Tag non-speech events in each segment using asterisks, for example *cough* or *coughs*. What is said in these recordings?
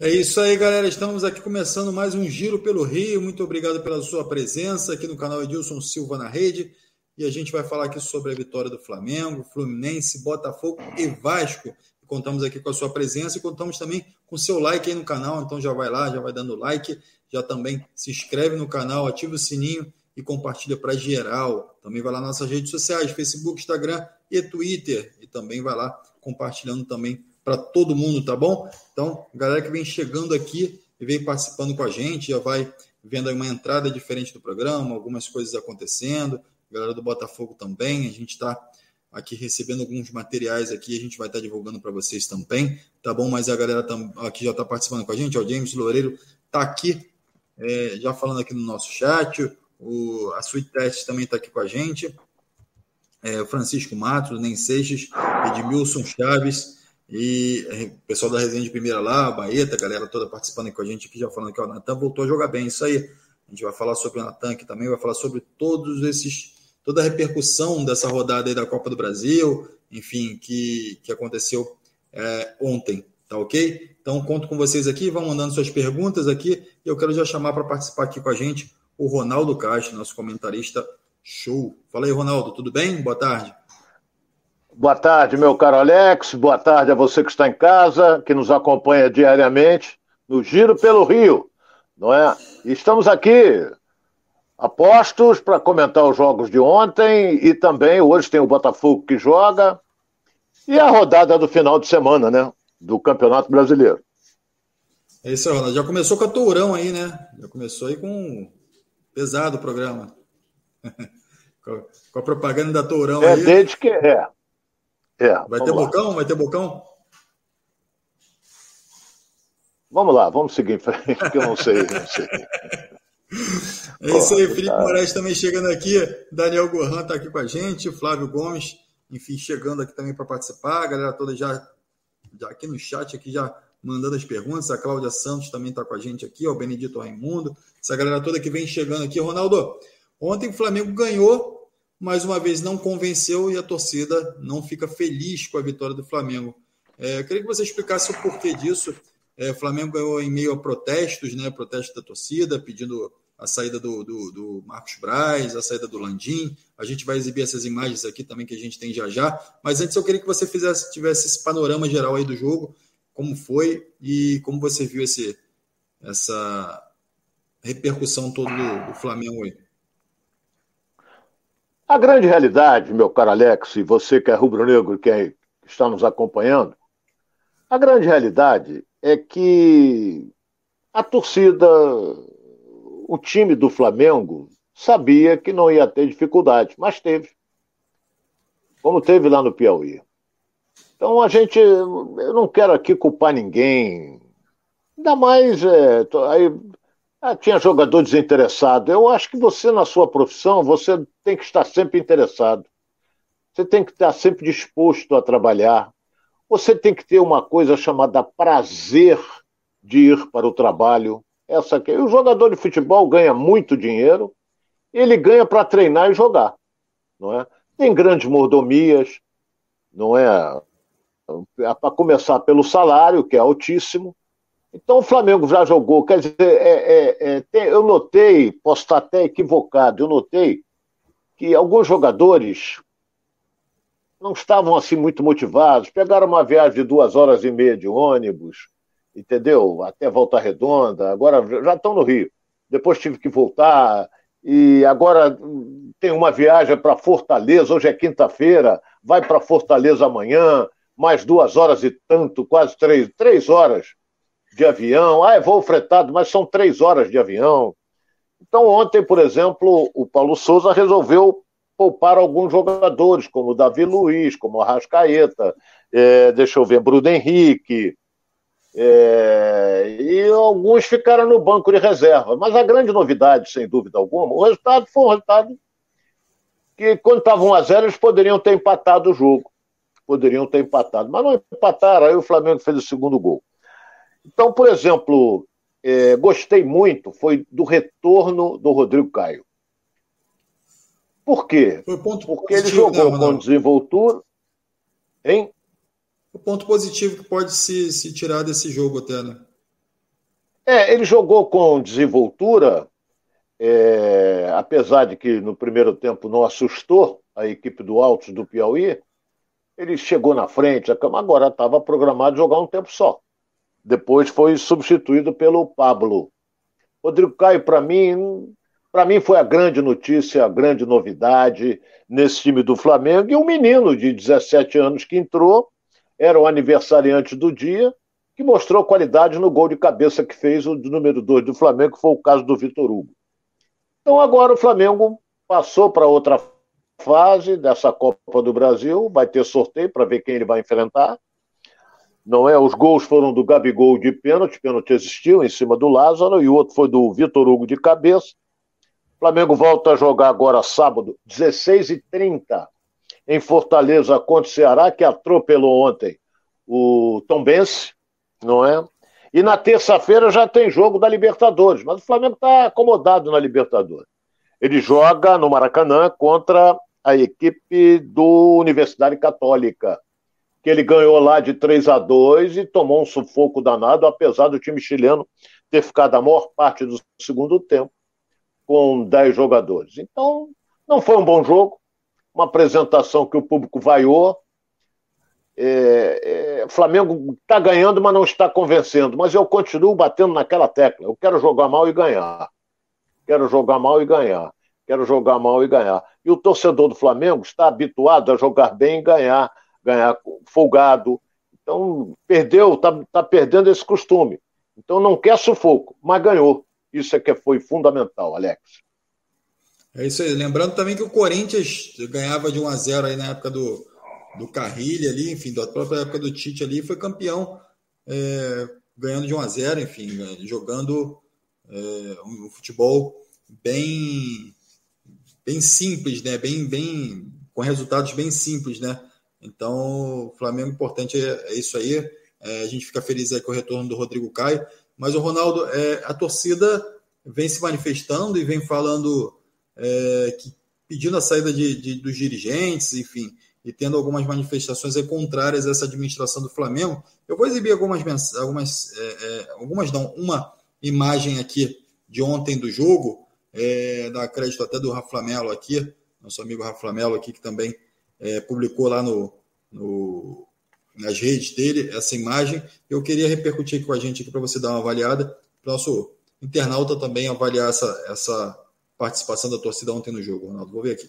É isso aí, galera. Estamos aqui começando mais um Giro pelo Rio. Muito obrigado pela sua presença aqui no canal Edilson Silva na Rede. E a gente vai falar aqui sobre a vitória do Flamengo, Fluminense, Botafogo e Vasco. Contamos aqui com a sua presença e contamos também com o seu like aí no canal. Então já vai lá, já vai dando like, já também se inscreve no canal, ativa o sininho e compartilha para geral. Também vai lá nas nossas redes sociais, Facebook, Instagram e Twitter. E também vai lá compartilhando também para todo mundo, tá bom? Então, galera que vem chegando aqui e vem participando com a gente, já vai vendo aí uma entrada diferente do programa, algumas coisas acontecendo. Galera do Botafogo também, a gente está aqui recebendo alguns materiais aqui, a gente vai estar tá divulgando para vocês também, tá bom? Mas a galera aqui já está participando com a gente, ó, o James Loureiro está aqui, é, já falando aqui no nosso chat, o, a Sweet Test também está aqui com a gente, é, Francisco Matos, Nem Seixas, Edmilson Chaves, e o é, pessoal da resenha de primeira lá, Baeta, a galera toda participando com a gente aqui, já falando que o Natan voltou a jogar bem, isso aí. A gente vai falar sobre o Natan aqui também, vai falar sobre todos esses, toda a repercussão dessa rodada aí da Copa do Brasil, enfim, que, que aconteceu é, ontem, tá ok? Então, conto com vocês aqui, vão mandando suas perguntas aqui, e eu quero já chamar para participar aqui com a gente o Ronaldo Castro, nosso comentarista show. Fala aí, Ronaldo, tudo bem? Boa tarde. Boa tarde, meu caro Alex. Boa tarde a você que está em casa, que nos acompanha diariamente no Giro pelo Rio, não é? Estamos aqui apostos para comentar os jogos de ontem e também hoje tem o Botafogo que joga e a rodada do final de semana, né? Do Campeonato Brasileiro. É isso, Ronaldo. Já começou com a Tourão aí, né? Já começou aí com pesado o programa. *laughs* com a propaganda da Tourão é, aí. É, desde que é. É, vai ter lá. bocão? Vai ter bocão? Vamos lá, vamos seguir em frente, *laughs* que eu não sei, não sei. É isso aí, Felipe tá. Moraes também chegando aqui, Daniel Gohan está aqui com a gente, Flávio Gomes, enfim, chegando aqui também para participar, a galera toda já, já aqui no chat, aqui já mandando as perguntas, a Cláudia Santos também está com a gente aqui, ó, o Benedito Raimundo, essa galera toda que vem chegando aqui. Ronaldo, ontem o Flamengo ganhou mais uma vez não convenceu e a torcida não fica feliz com a vitória do Flamengo. É, eu queria que você explicasse o porquê disso. É, o Flamengo ganhou em meio a protestos, né? Protesto da torcida, pedindo a saída do, do, do, Marcos Braz, a saída do Landim. A gente vai exibir essas imagens aqui também que a gente tem já já. Mas antes eu queria que você fizesse, tivesse esse panorama geral aí do jogo, como foi e como você viu esse, essa repercussão toda do, do Flamengo aí. A grande realidade, meu caro Alex, e você que é rubro-negro que está nos acompanhando, a grande realidade é que a torcida, o time do Flamengo, sabia que não ia ter dificuldade, mas teve. Como teve lá no Piauí. Então a gente, eu não quero aqui culpar ninguém. Ainda mais, é, aí ah, tinha jogador desinteressado. Eu acho que você, na sua profissão, você tem que estar sempre interessado. Você tem que estar sempre disposto a trabalhar. Você tem que ter uma coisa chamada prazer de ir para o trabalho. Essa aqui. o jogador de futebol ganha muito dinheiro, ele ganha para treinar e jogar, não é? Tem grandes mordomias, não é? Para começar pelo salário, que é altíssimo, então o Flamengo já jogou, quer dizer, é, é, é, eu notei, posso estar até equivocado, eu notei que alguns jogadores não estavam assim muito motivados, pegaram uma viagem de duas horas e meia de ônibus, entendeu? Até Volta Redonda, agora já estão no Rio. Depois tive que voltar, e agora tem uma viagem para Fortaleza, hoje é quinta-feira, vai para Fortaleza amanhã, mais duas horas e tanto, quase três, três horas de avião. Ah, é voo fretado, mas são três horas de avião. Então, ontem, por exemplo, o Paulo Souza resolveu poupar alguns jogadores, como o Davi Luiz, como o Arrascaeta, é, deixa eu ver, Bruno Henrique, é, e alguns ficaram no banco de reserva. Mas a grande novidade, sem dúvida alguma, o resultado foi um resultado que, quando estava 1 a 0 eles poderiam ter empatado o jogo. Poderiam ter empatado, mas não empataram, aí o Flamengo fez o segundo gol. Então, por exemplo, é, gostei muito foi do retorno do Rodrigo Caio. Por quê? Porque ele jogou né, com desenvoltura. Hein? O ponto positivo que pode se, se tirar desse jogo até, né? É, ele jogou com desenvoltura, é, apesar de que no primeiro tempo não assustou a equipe do Altos do Piauí, ele chegou na frente, agora estava programado jogar um tempo só. Depois foi substituído pelo Pablo. Rodrigo Caio, para mim, para mim foi a grande notícia, a grande novidade nesse time do Flamengo. E um menino de 17 anos que entrou, era o aniversariante do dia, que mostrou qualidade no gol de cabeça que fez o número 2 do Flamengo, que foi o caso do Vitor Hugo. Então agora o Flamengo passou para outra fase dessa Copa do Brasil, vai ter sorteio para ver quem ele vai enfrentar. Não é? Os gols foram do Gabigol de pênalti, pênalti existiu em cima do Lázaro, e o outro foi do Vitor Hugo de cabeça. O Flamengo volta a jogar agora sábado, 16h30, em Fortaleza contra o Ceará, que atropelou ontem o Tom Bense, não é? E na terça-feira já tem jogo da Libertadores, mas o Flamengo está acomodado na Libertadores. Ele joga no Maracanã contra a equipe do Universidade Católica, que ele ganhou lá de 3 a 2 e tomou um sufoco danado, apesar do time chileno ter ficado a maior parte do segundo tempo com 10 jogadores. Então, não foi um bom jogo, uma apresentação que o público vaiou. É, é, Flamengo está ganhando, mas não está convencendo. Mas eu continuo batendo naquela tecla. Eu quero jogar mal e ganhar. Quero jogar mal e ganhar quero jogar mal e ganhar. E o torcedor do Flamengo está habituado a jogar bem e ganhar, ganhar folgado. Então, perdeu, está tá perdendo esse costume. Então, não quer sufoco, mas ganhou. Isso é que foi fundamental, Alex. É isso aí. Lembrando também que o Corinthians ganhava de 1 a 0 aí na época do, do Carrilho ali, enfim, da própria época do Tite ali, foi campeão, é, ganhando de 1 a 0 enfim, jogando é, um futebol bem bem simples, né? Bem, bem com resultados bem simples, né? Então, Flamengo importante é, é isso aí. É, a gente fica feliz aí com o retorno do Rodrigo Caio. Mas o Ronaldo, é, a torcida vem se manifestando e vem falando é, que pedindo a saída de, de, dos dirigentes, enfim, e tendo algumas manifestações contrárias a essa administração do Flamengo. Eu vou exibir algumas, algumas, é, é, algumas não, uma imagem aqui de ontem do jogo, é, dar crédito até do Rafa Melo aqui, nosso amigo Rafa Melo aqui, que também é, publicou lá no, no, nas redes dele essa imagem. Eu queria repercutir aqui com a gente aqui para você dar uma avaliada, para o nosso internauta também avaliar essa, essa participação da torcida ontem no jogo, Ronaldo. Vou ver aqui.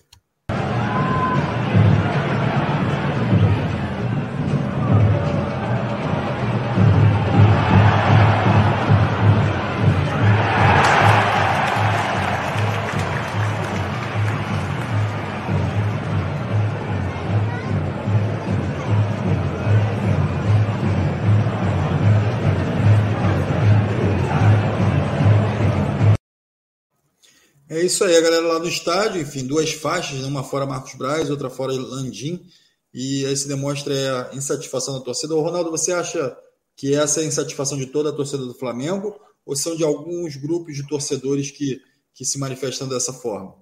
É isso aí, a galera lá no estádio, enfim, duas faixas, uma fora Marcos Braz, outra fora Landim, e aí se demonstra a insatisfação da torcida. O Ronaldo, você acha que essa é a insatisfação de toda a torcida do Flamengo, ou são de alguns grupos de torcedores que, que se manifestam dessa forma?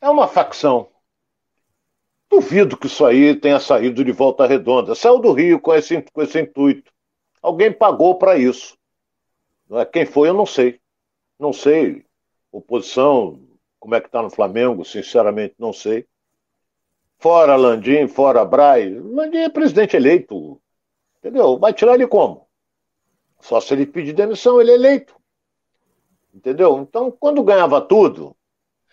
É uma facção. Duvido que isso aí tenha saído de volta redonda. Saiu do Rio com esse, com esse intuito. Alguém pagou para isso. É? Quem foi, eu não sei. Não sei oposição, como é que está no Flamengo, sinceramente não sei. Fora Landim, fora Braz, Landim é presidente eleito, entendeu? Vai tirar ele como? Só se ele pedir demissão, ele é eleito. Entendeu? Então, quando ganhava tudo,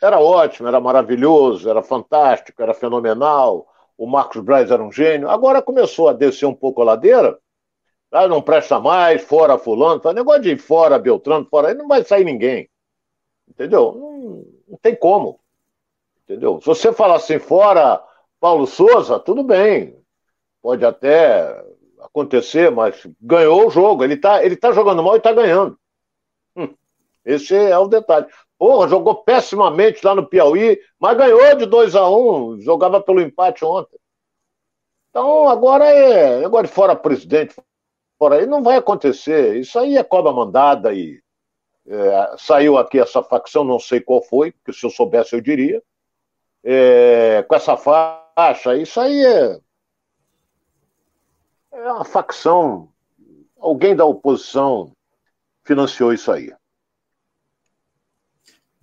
era ótimo, era maravilhoso, era fantástico, era fenomenal. O Marcos Braz era um gênio. Agora começou a descer um pouco a ladeira, ah, não presta mais, fora fulano, negócio de fora Beltrano, fora aí, não vai sair ninguém. Entendeu? Não, não tem como. Entendeu? Se você falar assim, fora Paulo Souza, tudo bem. Pode até acontecer, mas ganhou o jogo. Ele tá, ele tá jogando mal e tá ganhando. Hum, esse é o detalhe. Porra, jogou pessimamente lá no Piauí, mas ganhou de 2 a 1 um, jogava pelo empate ontem. Então agora é. Agora fora presidente, fora aí, não vai acontecer. Isso aí é cobra mandada e é, saiu aqui essa facção, não sei qual foi, porque se eu soubesse eu diria. É, com essa faixa, isso aí é, é uma facção. Alguém da oposição financiou isso aí.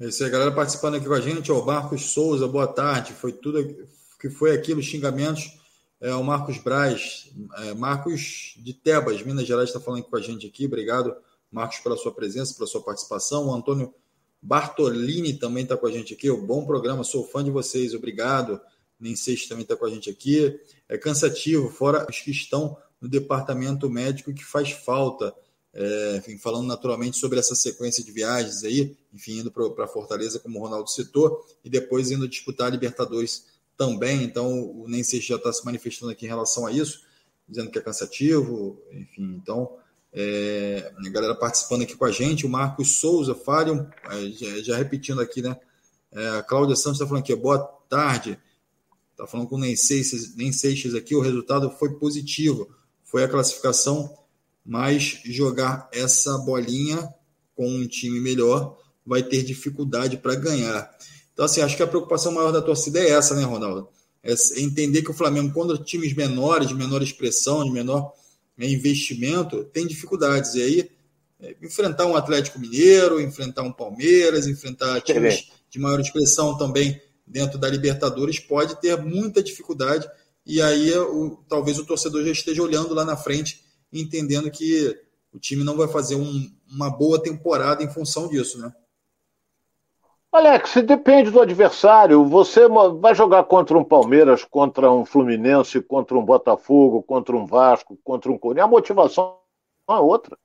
É isso aí, galera participando aqui com a gente. O Marcos Souza, boa tarde. Foi tudo que foi aquilo, xingamentos. É, o Marcos Braz, é, Marcos de Tebas, Minas Gerais, está falando com a gente aqui. Obrigado, Marcos, pela sua presença, pela sua participação. O Antônio Bartolini também está com a gente aqui. O bom programa, sou fã de vocês, obrigado. Nem sei se também está com a gente aqui. É cansativo, fora os que estão no departamento médico que faz falta é, enfim, falando naturalmente sobre essa sequência de viagens aí, enfim, indo para Fortaleza, como o Ronaldo citou, e depois indo disputar a Libertadores também. Então, o Nense já está se manifestando aqui em relação a isso, dizendo que é cansativo, enfim. Então, é, a galera participando aqui com a gente, o Marcos Souza, Fábio, é, já, já, repetindo aqui, né? É, a Cláudia Santos está falando aqui, boa tarde. Está falando com o Nem Seixas aqui, o resultado foi positivo. Foi a classificação mas jogar essa bolinha com um time melhor vai ter dificuldade para ganhar. Então, assim, acho que a preocupação maior da torcida é essa, né, Ronaldo? É entender que o Flamengo, quando times menores, de menor expressão, de menor né, investimento, tem dificuldades. E aí, é, enfrentar um Atlético Mineiro, enfrentar um Palmeiras, enfrentar times de maior expressão também dentro da Libertadores pode ter muita dificuldade. E aí, o, talvez o torcedor já esteja olhando lá na frente entendendo que o time não vai fazer um, uma boa temporada em função disso, né? Alex, depende do adversário. Você vai jogar contra um Palmeiras, contra um Fluminense, contra um Botafogo, contra um Vasco, contra um Corinthians. A motivação é outra.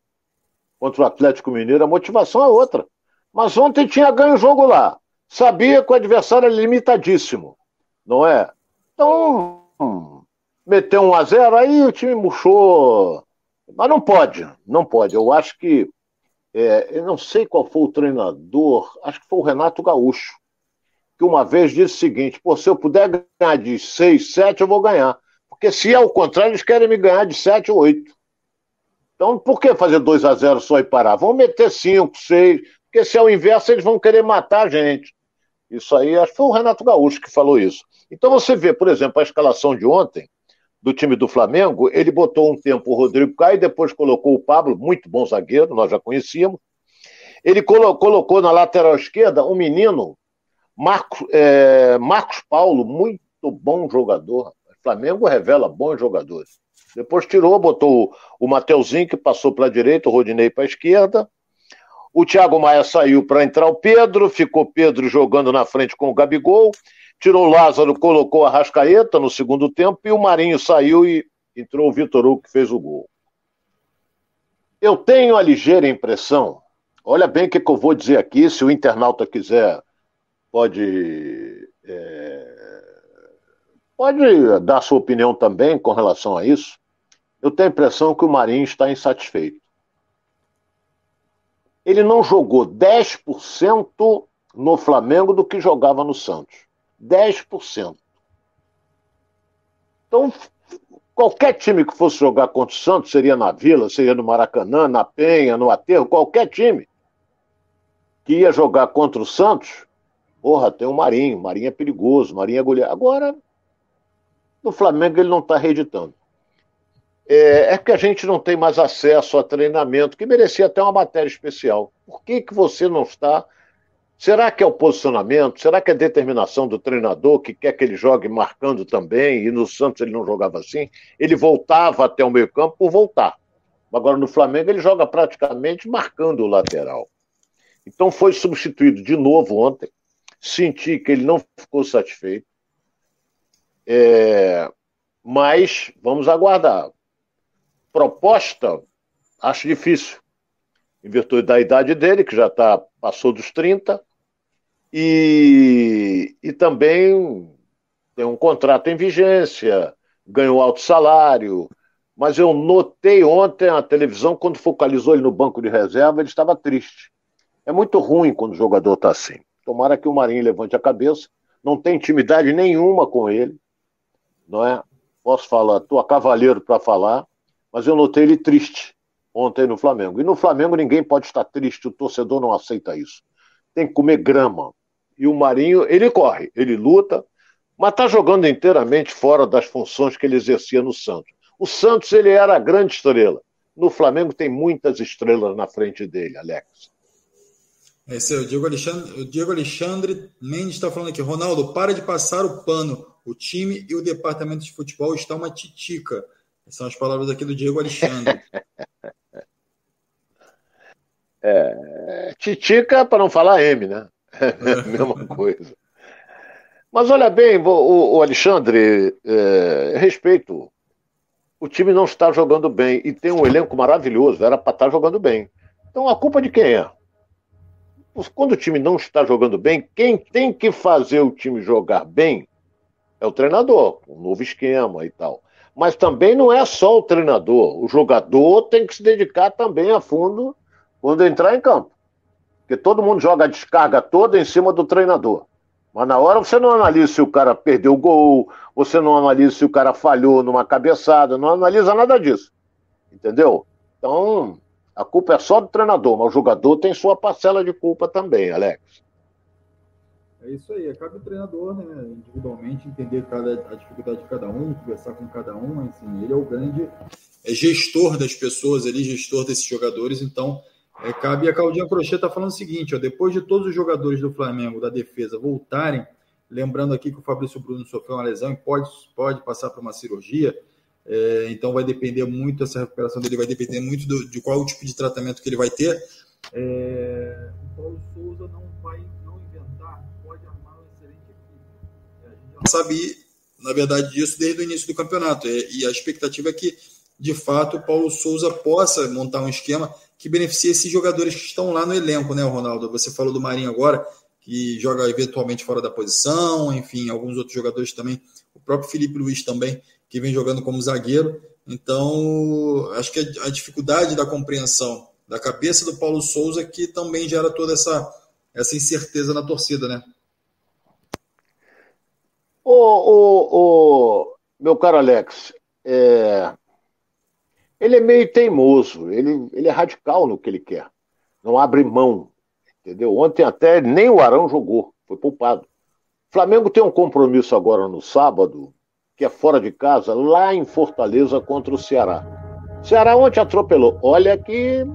Contra o Atlético Mineiro, a motivação é outra. Mas ontem tinha ganho o jogo lá. Sabia que o adversário é limitadíssimo, não é? Então, hum, meteu um a zero, aí o time murchou mas não pode, não pode. Eu acho que. É, eu não sei qual foi o treinador, acho que foi o Renato Gaúcho, que uma vez disse o seguinte: Pô, se eu puder ganhar de 6, 7, eu vou ganhar. Porque se é o contrário, eles querem me ganhar de 7 ou 8. Então, por que fazer 2 a 0 só e parar? Vão meter 5, 6, porque se é o inverso, eles vão querer matar a gente. Isso aí, acho que foi o Renato Gaúcho que falou isso. Então você vê, por exemplo, a escalação de ontem, do time do Flamengo, ele botou um tempo o Rodrigo Caio, depois colocou o Pablo, muito bom zagueiro, nós já conhecíamos. Ele colo colocou na lateral esquerda um menino, Marcos, é, Marcos Paulo, muito bom jogador. O Flamengo revela bons jogadores. Depois tirou, botou o Mateuzinho, que passou para a direita, o Rodinei para a esquerda. O Thiago Maia saiu para entrar o Pedro, ficou Pedro jogando na frente com o Gabigol tirou o Lázaro, colocou a Rascaeta no segundo tempo e o Marinho saiu e entrou o Vitor Hugo que fez o gol. Eu tenho a ligeira impressão, olha bem o que, que eu vou dizer aqui, se o internauta quiser, pode, é, pode dar sua opinião também com relação a isso. Eu tenho a impressão que o Marinho está insatisfeito. Ele não jogou 10% no Flamengo do que jogava no Santos. 10%. Então, qualquer time que fosse jogar contra o Santos, seria na Vila, seria no Maracanã, na Penha, no Aterro, qualquer time que ia jogar contra o Santos, porra, tem o Marinho, Marinho é perigoso, Marinho é goleiro. Agora, no Flamengo ele não está reeditando. É, é que a gente não tem mais acesso a treinamento, que merecia até uma matéria especial. Por que, que você não está Será que é o posicionamento? Será que é a determinação do treinador que quer que ele jogue marcando também? E no Santos ele não jogava assim? Ele voltava até o meio-campo por voltar. Agora no Flamengo ele joga praticamente marcando o lateral. Então foi substituído de novo ontem. Senti que ele não ficou satisfeito. É... Mas vamos aguardar. Proposta, acho difícil. Em virtude da idade dele, que já tá, passou dos 30 e, e também tem um contrato em vigência, ganhou alto salário. Mas eu notei ontem a televisão, quando focalizou ele no banco de reserva, ele estava triste. É muito ruim quando o jogador está assim. Tomara que o Marinho levante a cabeça. Não tem intimidade nenhuma com ele. Não é? Posso falar, estou a cavaleiro para falar, mas eu notei ele triste ontem no Flamengo. E no Flamengo ninguém pode estar triste, o torcedor não aceita isso. Tem que comer grama. E o Marinho, ele corre, ele luta, mas está jogando inteiramente fora das funções que ele exercia no Santos. O Santos, ele era a grande estrela. no Flamengo tem muitas estrelas na frente dele, Alex. Esse é o Diego Alexandre, o Diego Alexandre Mendes está falando aqui. Ronaldo, para de passar o pano. O time e o departamento de futebol está uma titica. Essas são as palavras aqui do Diego Alexandre. *laughs* é, titica para não falar M, né? É *laughs* mesma coisa. Mas olha bem, o, o Alexandre, é, respeito. O time não está jogando bem e tem um elenco maravilhoso, era para estar jogando bem. Então a culpa de quem é? quando o time não está jogando bem, quem tem que fazer o time jogar bem é o treinador, um novo esquema e tal. Mas também não é só o treinador, o jogador tem que se dedicar também a fundo quando entrar em campo. Todo mundo joga a descarga toda em cima do treinador. Mas na hora você não analisa se o cara perdeu o gol, você não analisa se o cara falhou numa cabeçada, não analisa nada disso. Entendeu? Então, a culpa é só do treinador, mas o jogador tem sua parcela de culpa também, Alex. É isso aí, cabe o treinador, né, individualmente, entender cada, a dificuldade de cada um, conversar com cada um, assim, ele é o grande é gestor das pessoas ali, gestor desses jogadores, então é, cabe a Claudinha Crochê está falando o seguinte, ó, depois de todos os jogadores do Flamengo, da defesa, voltarem, lembrando aqui que o Fabrício Bruno sofreu uma lesão e pode, pode passar por uma cirurgia, é, então vai depender muito, essa recuperação dele vai depender muito do, de qual tipo de tratamento que ele vai ter. É, o Paulo Souza não vai não inventar, pode armar uma excelente equipe. É, a gente já sabe, na verdade, disso desde o início do campeonato. E, e a expectativa é que, de fato, o Paulo Souza possa montar um esquema que beneficie esses jogadores que estão lá no elenco, né, Ronaldo? Você falou do Marinho agora, que joga eventualmente fora da posição, enfim, alguns outros jogadores também, o próprio Felipe Luiz também, que vem jogando como zagueiro. Então, acho que a dificuldade da compreensão da cabeça do Paulo Souza que também gera toda essa, essa incerteza na torcida, né? O, o, o meu caro Alex, é... ele é meio teimoso, ele, ele é radical no que ele quer, não abre mão, entendeu? Ontem até nem o Arão jogou, foi poupado. O Flamengo tem um compromisso agora no sábado que é fora de casa, lá em Fortaleza contra o Ceará. Ceará ontem atropelou. Olha que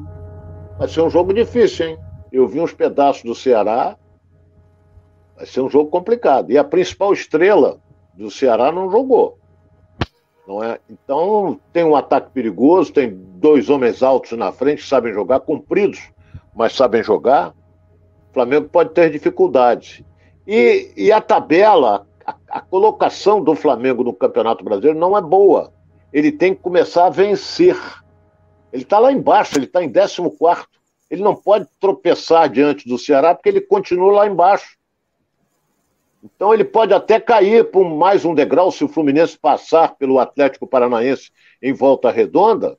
vai ser um jogo difícil, hein? Eu vi uns pedaços do Ceará. Vai ser um jogo complicado. E a principal estrela do Ceará não jogou. Não é? Então tem um ataque perigoso, tem dois homens altos na frente sabem jogar, compridos, mas sabem jogar. O Flamengo pode ter dificuldades. E, e a tabela, a, a colocação do Flamengo no Campeonato Brasileiro não é boa. Ele tem que começar a vencer. Ele está lá embaixo, ele está em 14. Ele não pode tropeçar diante do Ceará porque ele continua lá embaixo. Então ele pode até cair por mais um degrau se o Fluminense passar pelo Atlético Paranaense em volta redonda.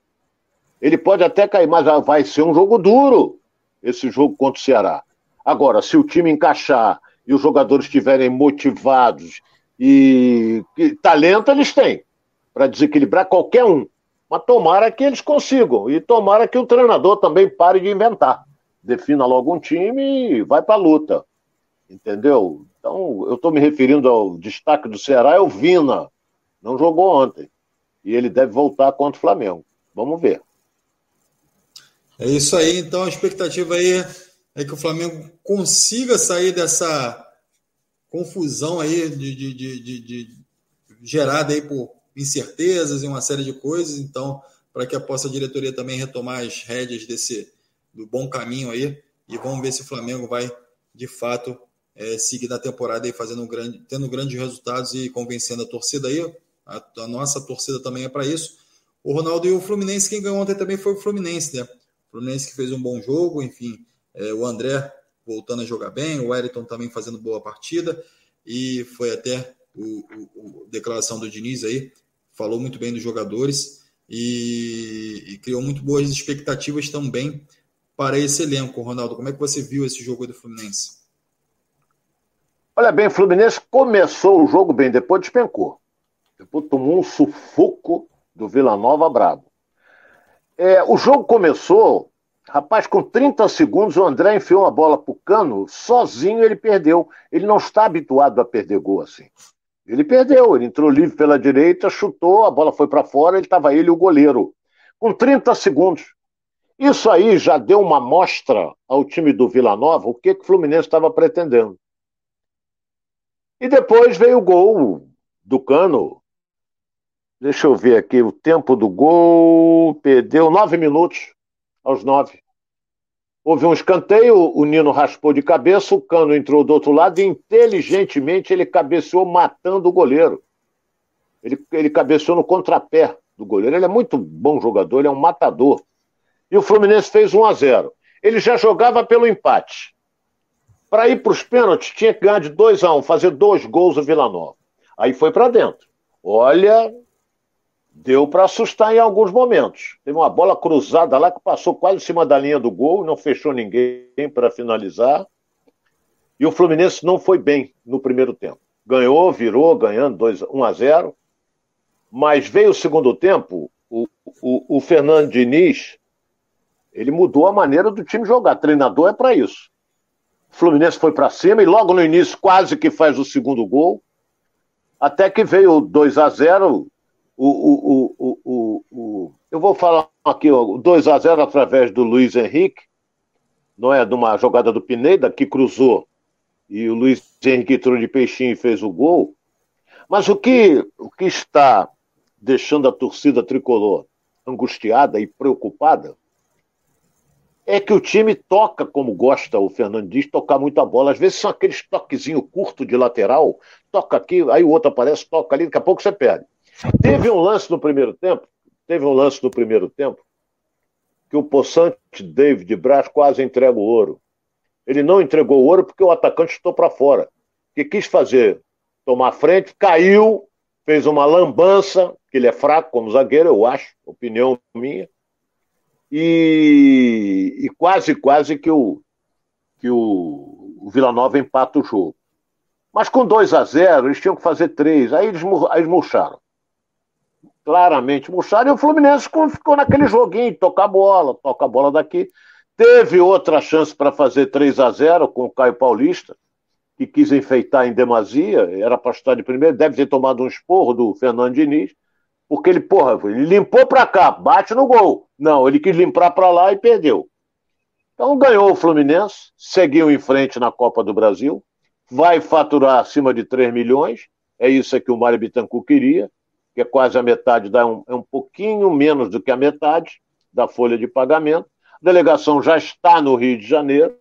Ele pode até cair, mas vai ser um jogo duro esse jogo contra o Ceará. Agora, se o time encaixar e os jogadores estiverem motivados e, e talento eles têm para desequilibrar qualquer um. Mas tomara que eles consigam e tomara que o treinador também pare de inventar. Defina logo um time e vai para a luta. Entendeu? Então, eu estou me referindo ao destaque do Ceará, é o Vina. Não jogou ontem. E ele deve voltar contra o Flamengo. Vamos ver. É isso aí, então a expectativa aí é que o Flamengo consiga sair dessa confusão aí de, de, de, de gerada aí por incertezas e uma série de coisas. Então, para que a possa diretoria também retomar as rédeas desse do bom caminho aí e vamos ver se o Flamengo vai de fato é, seguir na temporada e fazendo um grande, tendo grandes resultados e convencendo a torcida aí. A, a nossa torcida também é para isso. O Ronaldo e o Fluminense, quem ganhou ontem também foi o Fluminense, né? O Fluminense que fez um bom jogo, enfim, é, o André voltando a jogar bem, o Wellington também fazendo boa partida, e foi até o, o, o declaração do Diniz aí, falou muito bem dos jogadores e, e, criou muito boas expectativas também para esse elenco. Ronaldo, como é que você viu esse jogo do Fluminense? Olha bem, o Fluminense começou o jogo bem, depois despencou. Depois tomou um sufoco do Vila Nova brabo. É, o jogo começou Rapaz, com 30 segundos, o André enfiou a bola pro cano, sozinho ele perdeu. Ele não está habituado a perder gol assim. Ele perdeu, ele entrou livre pela direita, chutou, a bola foi para fora, ele estava ele e o goleiro. com 30 segundos. Isso aí já deu uma mostra ao time do Vila Nova o que, que o Fluminense estava pretendendo. E depois veio o gol do Cano. Deixa eu ver aqui, o tempo do gol perdeu nove minutos aos nove. Houve um escanteio, o Nino raspou de cabeça, o Cano entrou do outro lado e inteligentemente ele cabeceou matando o goleiro. Ele, ele cabeceou no contrapé do goleiro. Ele é muito bom jogador, ele é um matador. E o Fluminense fez 1 a 0 Ele já jogava pelo empate. Para ir para os pênaltis, tinha que ganhar de 2 a 1 fazer dois gols o Vila Nova. Aí foi para dentro. Olha, deu para assustar em alguns momentos. Teve uma bola cruzada lá que passou quase em cima da linha do gol, não fechou ninguém para finalizar. E o Fluminense não foi bem no primeiro tempo. Ganhou, virou, ganhando 2, 1 a 0. Mas veio o segundo tempo, o, o, o Fernando Diniz, ele mudou a maneira do time jogar. Treinador é para isso. O Fluminense foi para cima e logo no início quase que faz o segundo gol. Até que veio o 2 a 0 o, o, o, o, eu vou falar aqui, o 2 a 0 através do Luiz Henrique, não é? De uma jogada do Pineda, que cruzou e o Luiz Henrique entrou de peixinho e fez o gol. Mas o que, o que está deixando a torcida tricolor angustiada e preocupada, é que o time toca como gosta o Fernando diz, tocar muita bola. Às vezes são aqueles toquezinho curto de lateral, toca aqui, aí o outro aparece, toca ali, daqui a pouco você perde. Teve um lance no primeiro tempo, teve um lance no primeiro tempo, que o poçante David Braz quase entrega o ouro. Ele não entregou o ouro porque o atacante estou para fora. Que quis fazer, tomar frente, caiu, fez uma lambança, que ele é fraco como zagueiro, eu acho, opinião minha. E, e quase, quase que o, que o, o Vila Nova empata o jogo. Mas com 2 a 0 eles tinham que fazer três. Aí eles, aí eles murcharam. Claramente murcharam. E o Fluminense ficou naquele joguinho, tocar a bola, toca a bola daqui. Teve outra chance para fazer 3 a 0 com o Caio Paulista que quis enfeitar em demasia, era para estar de primeiro, deve ter tomado um esporro do Fernando Diniz, porque ele, porra, ele limpou para cá, bate no gol. Não, ele quis limpar para lá e perdeu. Então ganhou o Fluminense, seguiu em frente na Copa do Brasil, vai faturar acima de 3 milhões, é isso que o Mário Bittencourt queria, que é quase a metade, dá um, é um pouquinho menos do que a metade da folha de pagamento. A delegação já está no Rio de Janeiro,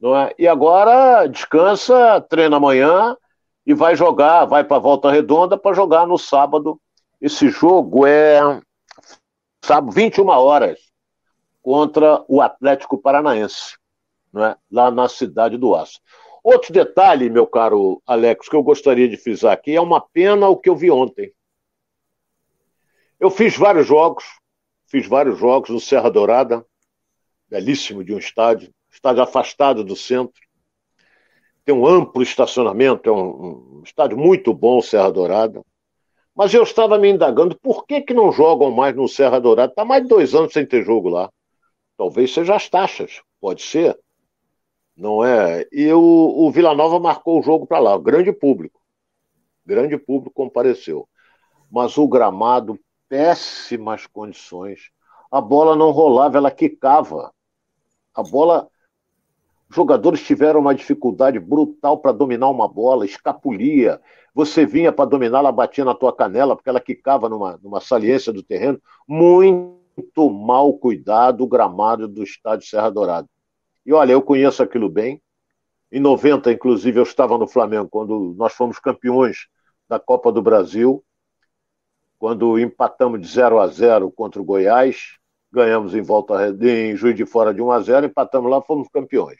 não é? E agora descansa, treina amanhã e vai jogar, vai para a volta redonda para jogar no sábado. Esse jogo é sábado, 21 horas, contra o Atlético Paranaense, não é? lá na cidade do Aço. Outro detalhe, meu caro Alex, que eu gostaria de frisar aqui, é uma pena o que eu vi ontem. Eu fiz vários jogos, fiz vários jogos no Serra Dourada, belíssimo de um estádio, estádio afastado do centro. Tem um amplo estacionamento, é um, um estádio muito bom, Serra Dourada. Mas eu estava me indagando por que, que não jogam mais no Serra Dourada? Está mais de dois anos sem ter jogo lá. Talvez seja as taxas, pode ser. Não é? E o, o Vila Nova marcou o jogo para lá, grande público. Grande público compareceu. Mas o gramado, péssimas condições. A bola não rolava, ela quicava. A bola Jogadores tiveram uma dificuldade brutal para dominar uma bola, escapulia. Você vinha para dominar, ela batia na tua canela, porque ela quicava numa, numa saliência do terreno. Muito mal cuidado o gramado do estádio Serra Dourada. E olha, eu conheço aquilo bem. Em 90, inclusive, eu estava no Flamengo, quando nós fomos campeões da Copa do Brasil, quando empatamos de 0 a 0 contra o Goiás, ganhamos em volta em Juiz de Fora de 1 a 0, empatamos lá, fomos campeões.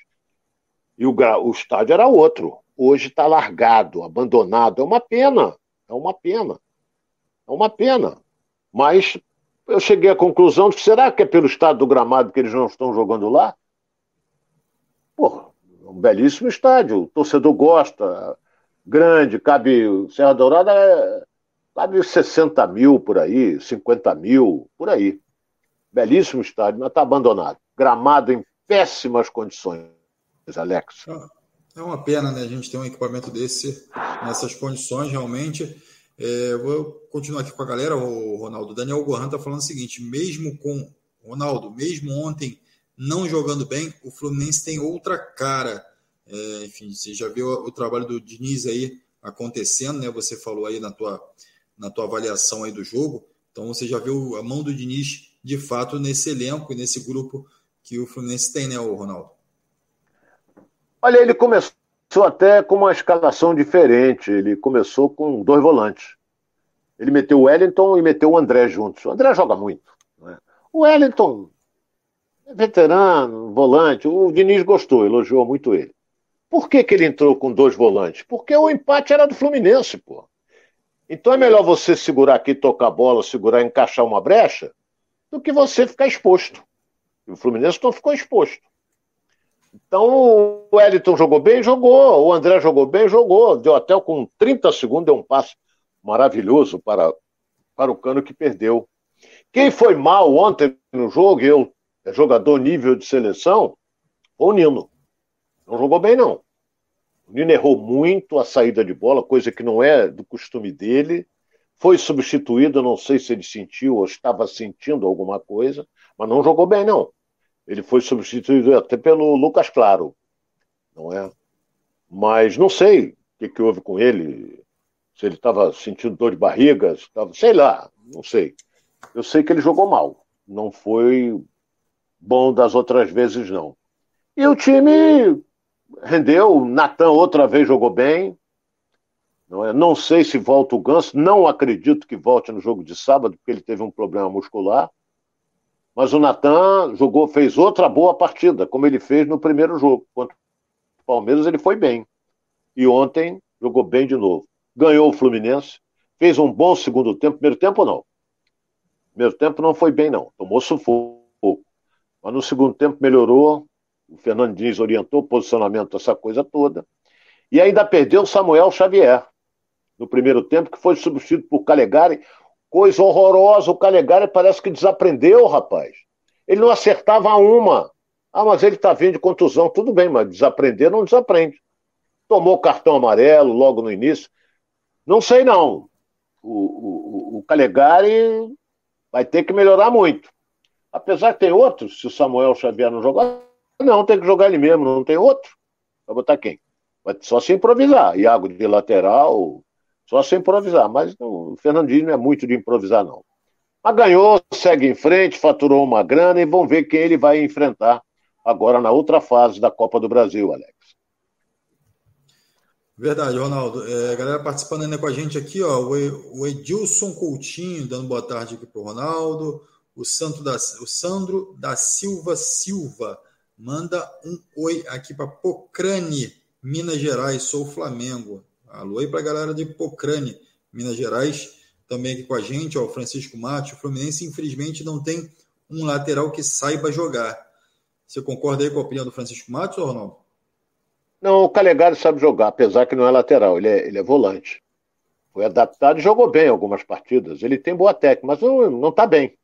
E o, o estádio era outro. Hoje está largado, abandonado. É uma pena. É uma pena. É uma pena. Mas eu cheguei à conclusão de que será que é pelo estado do gramado que eles não estão jogando lá? Pô, é um belíssimo estádio. O torcedor gosta. Grande, cabe. Serra Dourada é, cabe 60 mil por aí, 50 mil, por aí. Belíssimo estádio, mas está abandonado. Gramado em péssimas condições. Alex. É uma pena, né? A gente ter um equipamento desse nessas condições, realmente. É, vou continuar aqui com a galera, o Ronaldo. Daniel Gohan está falando o seguinte: mesmo com. Ronaldo, mesmo ontem não jogando bem, o Fluminense tem outra cara. É, enfim, você já viu o trabalho do Diniz aí acontecendo, né? Você falou aí na tua, na tua avaliação aí do jogo. Então você já viu a mão do Diniz de fato nesse elenco e nesse grupo que o Fluminense tem, né, Ronaldo? Olha, ele começou até com uma escalação diferente. Ele começou com dois volantes. Ele meteu o Wellington e meteu o André juntos. O André joga muito. Né? O Wellington é veterano, volante. O Diniz gostou, elogiou muito ele. Por que, que ele entrou com dois volantes? Porque o empate era do Fluminense, pô. Então é melhor você segurar aqui, tocar a bola, segurar, encaixar uma brecha, do que você ficar exposto. E o Fluminense não ficou exposto. Então o Wellington jogou bem, jogou. O André jogou bem, jogou. Deu até com 30 segundos, deu um passe maravilhoso para, para o Cano que perdeu. Quem foi mal ontem no jogo, eu, é jogador nível de seleção, foi o Nino. Não jogou bem, não. O Nino errou muito a saída de bola, coisa que não é do costume dele. Foi substituído, não sei se ele sentiu ou estava sentindo alguma coisa, mas não jogou bem, não. Ele foi substituído até pelo Lucas Claro, não é? Mas não sei o que, que houve com ele, se ele estava sentindo dor de barriga, estava, sei lá, não sei. Eu sei que ele jogou mal, não foi bom das outras vezes, não. E o time rendeu, Natan outra vez jogou bem. Não, é? não sei se volta o Ganso, não acredito que volte no jogo de sábado, porque ele teve um problema muscular. Mas o Natan jogou, fez outra boa partida, como ele fez no primeiro jogo. Contra o Palmeiras ele foi bem. E ontem jogou bem de novo. Ganhou o Fluminense, fez um bom segundo tempo. Primeiro tempo não. Primeiro tempo não foi bem, não. Tomou sufoco. Mas no segundo tempo melhorou. O Fernando Diniz orientou o posicionamento dessa coisa toda. E ainda perdeu o Samuel Xavier no primeiro tempo, que foi substituído por Calegari. Coisa horrorosa, o Calegari parece que desaprendeu, rapaz. Ele não acertava uma. Ah, mas ele está vindo de contusão. Tudo bem, mas desaprender não desaprende. Tomou cartão amarelo logo no início. Não sei, não. O, o, o Calegari vai ter que melhorar muito. Apesar que tem outros, se o Samuel Xavier não jogar, não, tem que jogar ele mesmo, não tem outro. Vai botar quem? Vai só se improvisar. Iago de lateral, só se improvisar, mas o Fernandinho não é muito de improvisar, não. Mas ganhou, segue em frente, faturou uma grana e vamos ver quem ele vai enfrentar agora na outra fase da Copa do Brasil, Alex. Verdade, Ronaldo. É, galera participando ainda com a gente aqui, ó, o Edilson Coutinho dando boa tarde aqui para o Ronaldo, o, o Sandro da Silva Silva manda um oi aqui para Pocrane, Minas Gerais, sou Flamengo. Alô aí para a galera de Pocrane, Minas Gerais, também aqui com a gente, ó, o Francisco Mate. O Fluminense, infelizmente, não tem um lateral que saiba jogar. Você concorda aí com a opinião do Francisco Matos, ou Ronaldo? Não, o Calegari sabe jogar, apesar que não é lateral, ele é, ele é volante. Foi adaptado e jogou bem algumas partidas. Ele tem boa técnica, mas não está bem.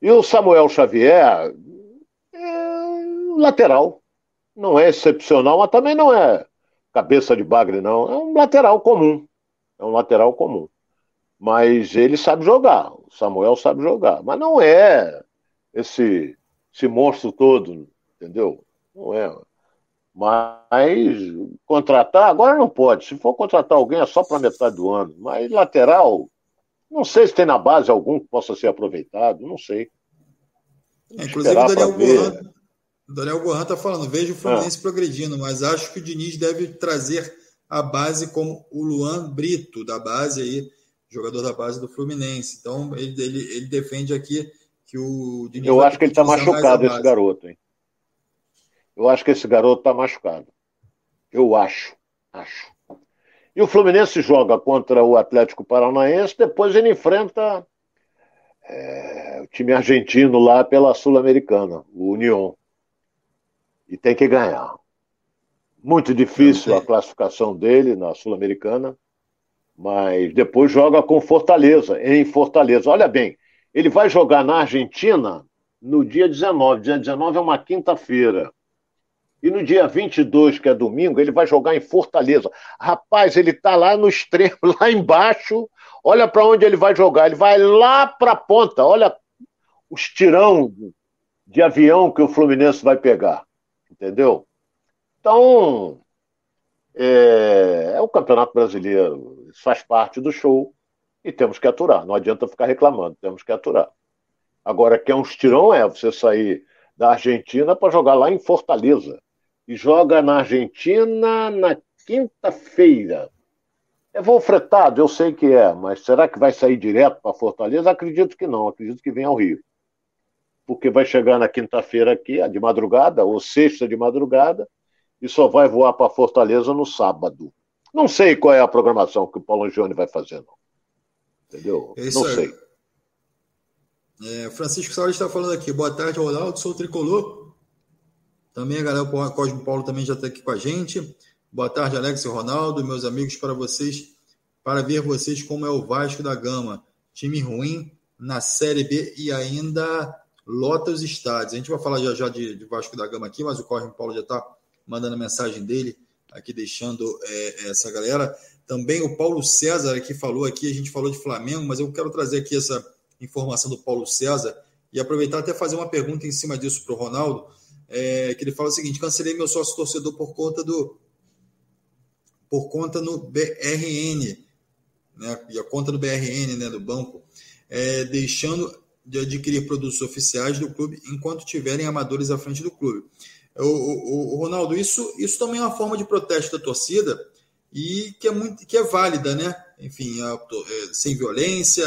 E o Samuel Xavier é lateral. Não é excepcional, mas também não é cabeça de bagre, não. É um lateral comum. É um lateral comum. Mas ele sabe jogar. O Samuel sabe jogar. Mas não é esse, esse monstro todo, entendeu? Não é. Mas contratar, agora não pode. Se for contratar alguém, é só para metade do ano. Mas lateral, não sei se tem na base algum que possa ser aproveitado, não sei. É, inclusive, o Daniel Gohan, o Daniel Gohan está falando: vejo o Fluminense ah. progredindo, mas acho que o Diniz deve trazer a base como o Luan Brito, da base aí, jogador da base do Fluminense. Então, ele, ele, ele defende aqui que o Diniz. Eu acho que ele está machucado, esse garoto, hein? Eu acho que esse garoto está machucado. Eu acho. Acho. E o Fluminense joga contra o Atlético Paranaense, depois ele enfrenta é, o time argentino lá pela Sul-Americana, o União e tem que ganhar. Muito difícil a classificação dele na Sul-Americana, mas depois joga com Fortaleza, em Fortaleza. Olha bem, ele vai jogar na Argentina no dia 19. Dia 19 é uma quinta-feira. E no dia 22, que é domingo, ele vai jogar em Fortaleza. Rapaz, ele está lá no extremo, *laughs* lá embaixo. Olha para onde ele vai jogar. Ele vai lá para a ponta. Olha os tirão de avião que o Fluminense vai pegar. Entendeu? Então, é, é o Campeonato Brasileiro. Isso faz parte do show e temos que aturar. Não adianta ficar reclamando, temos que aturar. Agora, que é um estirão é você sair da Argentina para jogar lá em Fortaleza e joga na Argentina na quinta-feira. É voo fretado, eu sei que é, mas será que vai sair direto para Fortaleza? Acredito que não, acredito que vem ao Rio. Porque vai chegar na quinta-feira aqui, de madrugada, ou sexta de madrugada, e só vai voar para Fortaleza no sábado. Não sei qual é a programação que o Paulo Angione vai fazer, não. Entendeu? É não sei. É, Francisco Saúde está falando aqui. Boa tarde, Ronaldo. Sou tricolor. Também a galera, o Cosmo Paulo também já está aqui com a gente. Boa tarde, Alex e Ronaldo, meus amigos, para vocês, para ver vocês como é o Vasco da Gama. Time ruim na Série B e ainda lota os estádios. A gente vai falar já já de, de Vasco da Gama aqui, mas o Cosmo Paulo já está mandando a mensagem dele aqui, deixando é, essa galera. Também o Paulo César que falou aqui, a gente falou de Flamengo, mas eu quero trazer aqui essa informação do Paulo César e aproveitar até fazer uma pergunta em cima disso para o Ronaldo é, que ele fala o seguinte: cancelei meu sócio torcedor por conta do por conta no BRN, né, e a conta do BRN, né, do banco, é, deixando de adquirir produtos oficiais do clube enquanto tiverem amadores à frente do clube. O, o, o, Ronaldo, isso, isso também é uma forma de protesto da torcida e que é muito que é válida, né? Enfim, é, é, sem violência,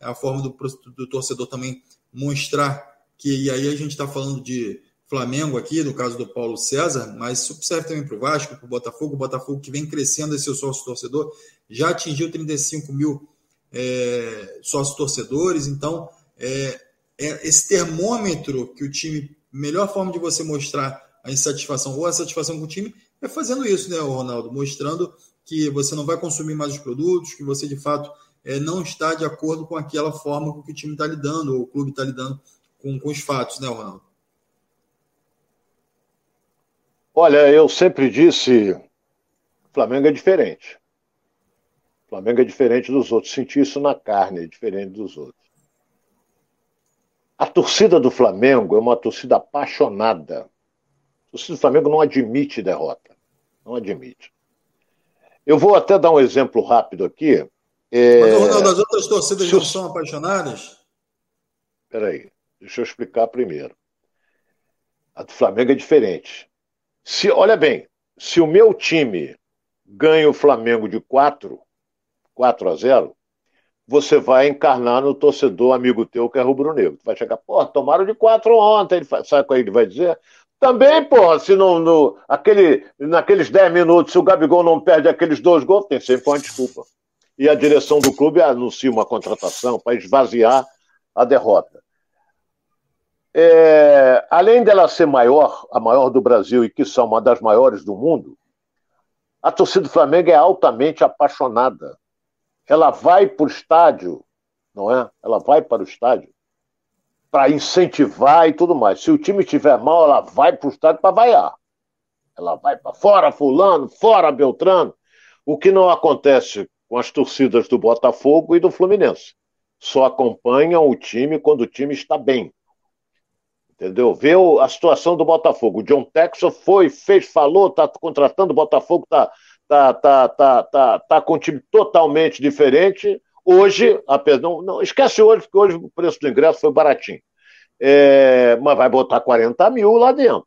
é a forma do, do torcedor também mostrar que e aí a gente está falando de Flamengo aqui, no caso do Paulo César, mas isso serve também para o Vasco, para o Botafogo. O Botafogo que vem crescendo esse sócio torcedor, já atingiu 35 mil é, sócios torcedores. Então, é, é, esse termômetro que o time, melhor forma de você mostrar a insatisfação ou a satisfação com o time é fazendo isso, né, Ronaldo? Mostrando que você não vai consumir mais os produtos, que você de fato é, não está de acordo com aquela forma com que o time está lidando, ou o clube está lidando com, com os fatos, né, Ronaldo? Olha, eu sempre disse, Flamengo é diferente. Flamengo é diferente dos outros. Senti isso na carne, é diferente dos outros. A torcida do Flamengo é uma torcida apaixonada. A torcida do Flamengo não admite derrota. Não admite. Eu vou até dar um exemplo rápido aqui. É... Mas, Ronaldo, as outras torcidas não são apaixonadas? Espera aí, deixa eu explicar primeiro. A do Flamengo é diferente. Se, olha bem, se o meu time ganha o Flamengo de 4, 4 a 0, você vai encarnar no torcedor amigo teu que é rubro-negro. Vai chegar, pô, tomaram de 4 ontem. Ele sabe o que ele vai dizer? Também, pô, se não, no, aquele, naqueles 10 minutos, se o Gabigol não perde aqueles dois gols, tem sempre uma desculpa. E a direção do clube anuncia uma contratação para esvaziar a derrota. É, além dela ser maior, a maior do Brasil e que são uma das maiores do mundo, a torcida do Flamengo é altamente apaixonada. Ela vai para o estádio, não é? Ela vai para o estádio para incentivar e tudo mais. Se o time estiver mal, ela vai para o estádio para vaiar. Ela vai para fora fulano, fora Beltrano. O que não acontece com as torcidas do Botafogo e do Fluminense. Só acompanham o time quando o time está bem. Entendeu? Vê a situação do Botafogo. O John Texel foi, fez, falou, está contratando o Botafogo, está tá, tá, tá, tá, tá com um time totalmente diferente. Hoje, não, não, esquece hoje, porque hoje o preço do ingresso foi baratinho. É, mas vai botar 40 mil lá dentro.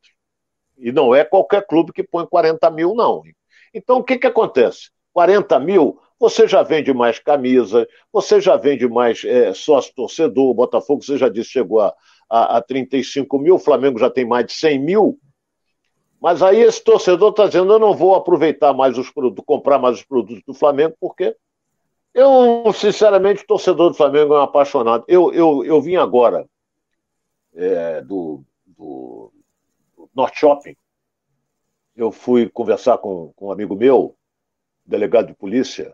E não é qualquer clube que põe 40 mil, não. Então, o que, que acontece? 40 mil, você já vende mais camisa, você já vende mais é, sócio torcedor. O Botafogo, você já disse, chegou a, a, a 35 mil, o Flamengo já tem mais de 100 mil. Mas aí esse torcedor está dizendo: eu não vou aproveitar mais os produtos, comprar mais os produtos do Flamengo, porque eu, sinceramente, torcedor do Flamengo é um apaixonado. Eu, eu, eu vim agora é, do, do, do North Shopping. Eu fui conversar com, com um amigo meu, delegado de polícia,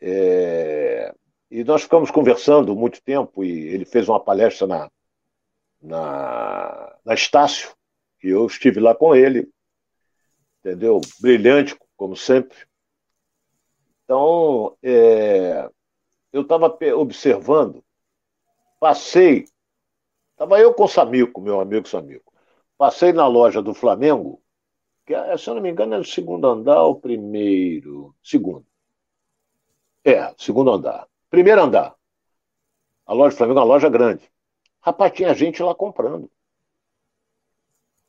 é, e nós ficamos conversando muito tempo, e ele fez uma palestra na, na, na Estácio, e eu estive lá com ele, entendeu? Brilhante, como sempre. Então, é, eu estava observando, passei, estava eu com o Samico, meu amigo Samico, passei na loja do Flamengo, que é, se eu não me engano é o segundo andar ou primeiro? Segundo. É, segundo andar. Primeiro andar. A loja do Flamengo é uma loja grande. Rapaz, tinha gente lá comprando.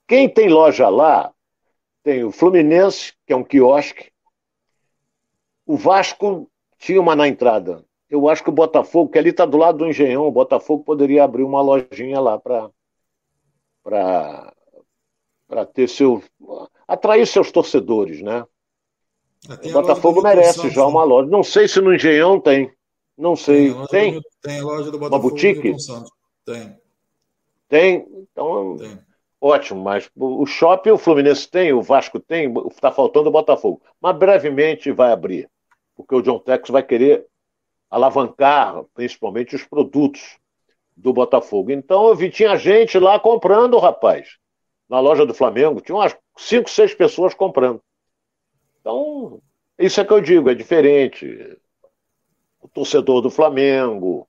Quem tem loja lá, tem o Fluminense, que é um quiosque. O Vasco tinha uma na entrada. Eu acho que o Botafogo, que ali está do lado do Engenhão, o Botafogo poderia abrir uma lojinha lá para ter seu atrair seus torcedores, né? o Botafogo merece já uma loja. Não sei se no Engenhão tem. Não sei. Tem? Tem, tem a loja do Botafogo. Uma boutique? Tem. Tem? Então, tem. Ótimo. Mas o shopping o Fluminense tem, o Vasco tem, está faltando o Botafogo. Mas brevemente vai abrir. Porque o John Tex vai querer alavancar principalmente os produtos do Botafogo. Então eu vi, tinha gente lá comprando, rapaz. Na loja do Flamengo, tinha umas cinco, seis pessoas comprando. Então, isso é que eu digo, é diferente. O torcedor do Flamengo,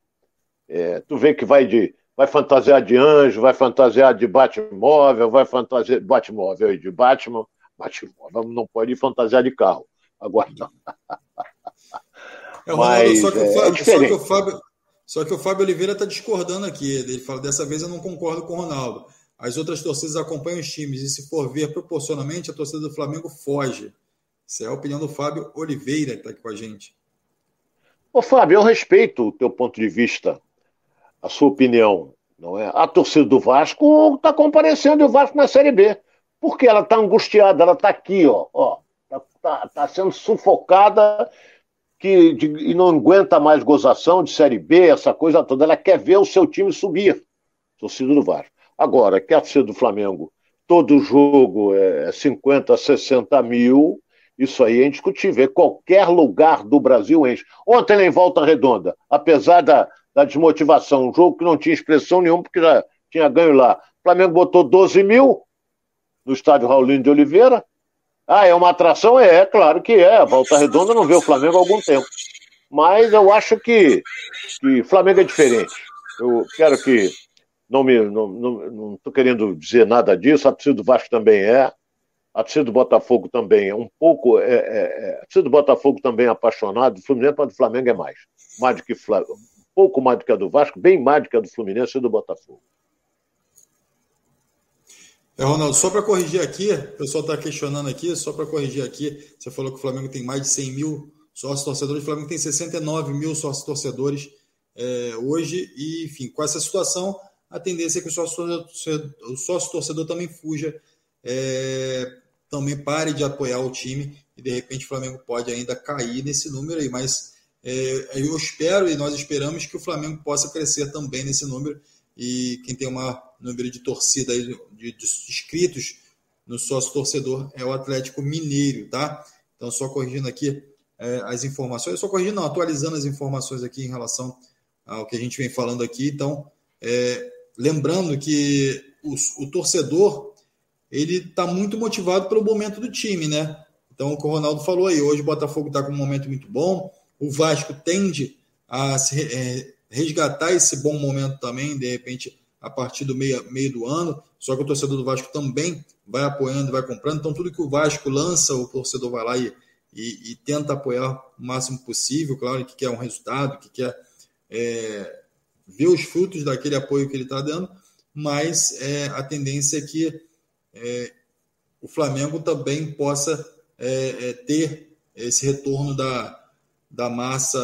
é, tu vê que vai de vai fantasiar de anjo, vai fantasiar de Batmóvel, vai fantasiar de Batmóvel e de Batman. Batmóvel não pode fantasiar de carro. Agora não. É, Mas, só, que é, Fábio, é só, que o Fábio, só que o Fábio Oliveira está discordando aqui. Ele fala: dessa vez eu não concordo com o Ronaldo. As outras torcidas acompanham os times e, se for ver proporcionalmente, a torcida do Flamengo foge. Essa é a opinião do Fábio Oliveira, que está aqui com a gente. Ô, Fábio, eu respeito o teu ponto de vista, a sua opinião. não é? A torcida do Vasco está comparecendo e o Vasco na Série B. Porque ela está angustiada, ela está aqui, ó, ó está tá, tá sendo sufocada que, de, e não aguenta mais gozação de Série B, essa coisa toda. Ela quer ver o seu time subir, torcida do Vasco. Agora, quer ser do Flamengo, todo jogo é 50, 60 mil, isso aí é indiscutível. Em qualquer lugar do Brasil enche. Ontem em Volta Redonda, apesar da, da desmotivação, um jogo que não tinha expressão nenhuma, porque já tinha ganho lá. O Flamengo botou 12 mil no estádio Raulino de Oliveira. Ah, é uma atração? É, é claro que é. A Volta Redonda não vê o Flamengo há algum tempo. Mas eu acho que, que Flamengo é diferente. Eu quero que não me não, não, não querendo dizer nada disso, a torcida do Vasco também é, a torcida do Botafogo também é um pouco, é, é, é a torcida do Botafogo também é apaixonada, o Fluminense, mas do Flamengo é mais, mais do que um pouco mais do que a do Vasco, bem mais do que a do Fluminense e do Botafogo. É, Ronaldo, só para corrigir aqui, o pessoal está questionando aqui, só para corrigir aqui, você falou que o Flamengo tem mais de 100 mil sócios torcedores, o Flamengo tem 69 mil sócios torcedores é, hoje, e enfim, com essa situação, a tendência é que o sócio, o sócio torcedor também fuja, é, também pare de apoiar o time e de repente o Flamengo pode ainda cair nesse número aí, mas eu espero e nós esperamos que o Flamengo possa crescer também nesse número e quem tem um número de torcida de, de inscritos no sócio torcedor é o Atlético Mineiro, tá? Então só corrigindo aqui é, as informações, só corrigindo, não, atualizando as informações aqui em relação ao que a gente vem falando aqui, então é, lembrando que o, o torcedor ele está muito motivado pelo momento do time, né? Então, o que o Ronaldo falou aí, hoje o Botafogo está com um momento muito bom, o Vasco tende a é, resgatar esse bom momento também, de repente, a partir do meio, meio do ano, só que o torcedor do Vasco também vai apoiando, vai comprando, então tudo que o Vasco lança, o torcedor vai lá e, e, e tenta apoiar o máximo possível, claro que quer um resultado, que quer é, ver os frutos daquele apoio que ele está dando, mas é, a tendência é que é, o Flamengo também possa é, é ter esse retorno da, da massa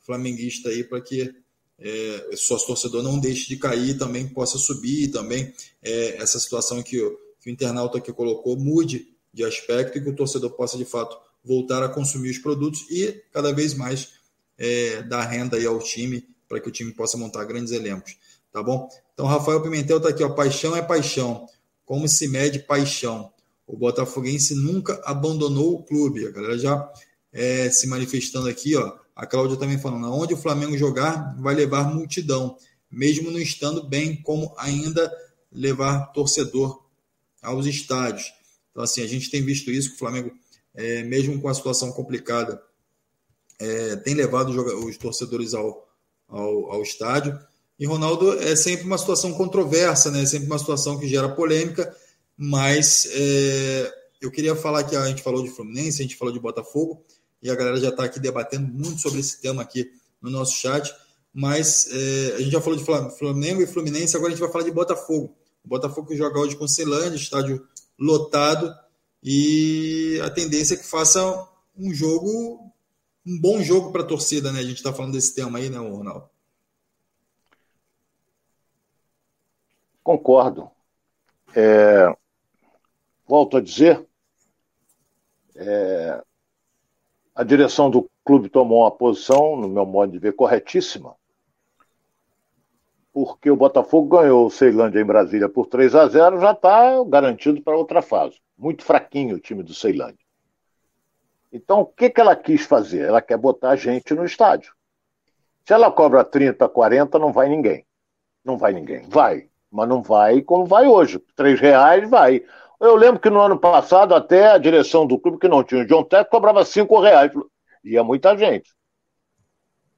flamenguista aí para que é, sócio torcedor não deixe de cair também possa subir também é, essa situação que o, que o internauta aqui colocou mude de aspecto e que o torcedor possa de fato voltar a consumir os produtos e cada vez mais é, dar renda aí ao time para que o time possa montar grandes elencos, tá bom? Então, Rafael Pimentel está aqui, ó, paixão é paixão. Como se mede paixão? O Botafoguense nunca abandonou o clube. A galera já é, se manifestando aqui, ó. A Cláudia também falando, onde o Flamengo jogar vai levar multidão, mesmo não estando bem, como ainda levar torcedor aos estádios. Então, assim, a gente tem visto isso, que o Flamengo, é, mesmo com a situação complicada, é, tem levado os torcedores ao, ao, ao, estádio. E Ronaldo é sempre uma situação controversa, né? É sempre uma situação que gera polêmica, mas é, eu queria falar que a gente falou de Fluminense, a gente falou de Botafogo, e a galera já está aqui debatendo muito sobre esse tema aqui no nosso chat, mas é, a gente já falou de Flamengo e Fluminense, agora a gente vai falar de Botafogo. O Botafogo joga hoje com Ceilândia, estádio lotado, e a tendência é que faça um jogo, um bom jogo para a torcida, né? A gente está falando desse tema aí, né, Ronaldo? Concordo. É, volto a dizer, é, a direção do clube tomou uma posição, no meu modo de ver, corretíssima, porque o Botafogo ganhou o Ceilândia em Brasília por 3 a 0 já está garantido para outra fase. Muito fraquinho o time do Ceilândia. Então, o que, que ela quis fazer? Ela quer botar gente no estádio. Se ela cobra 30, 40, não vai ninguém. Não vai ninguém. Vai, mas não vai como vai hoje. Três reais vai. Eu lembro que no ano passado, até a direção do clube, que não tinha o John Tech, cobrava cinco reais. Ia muita gente.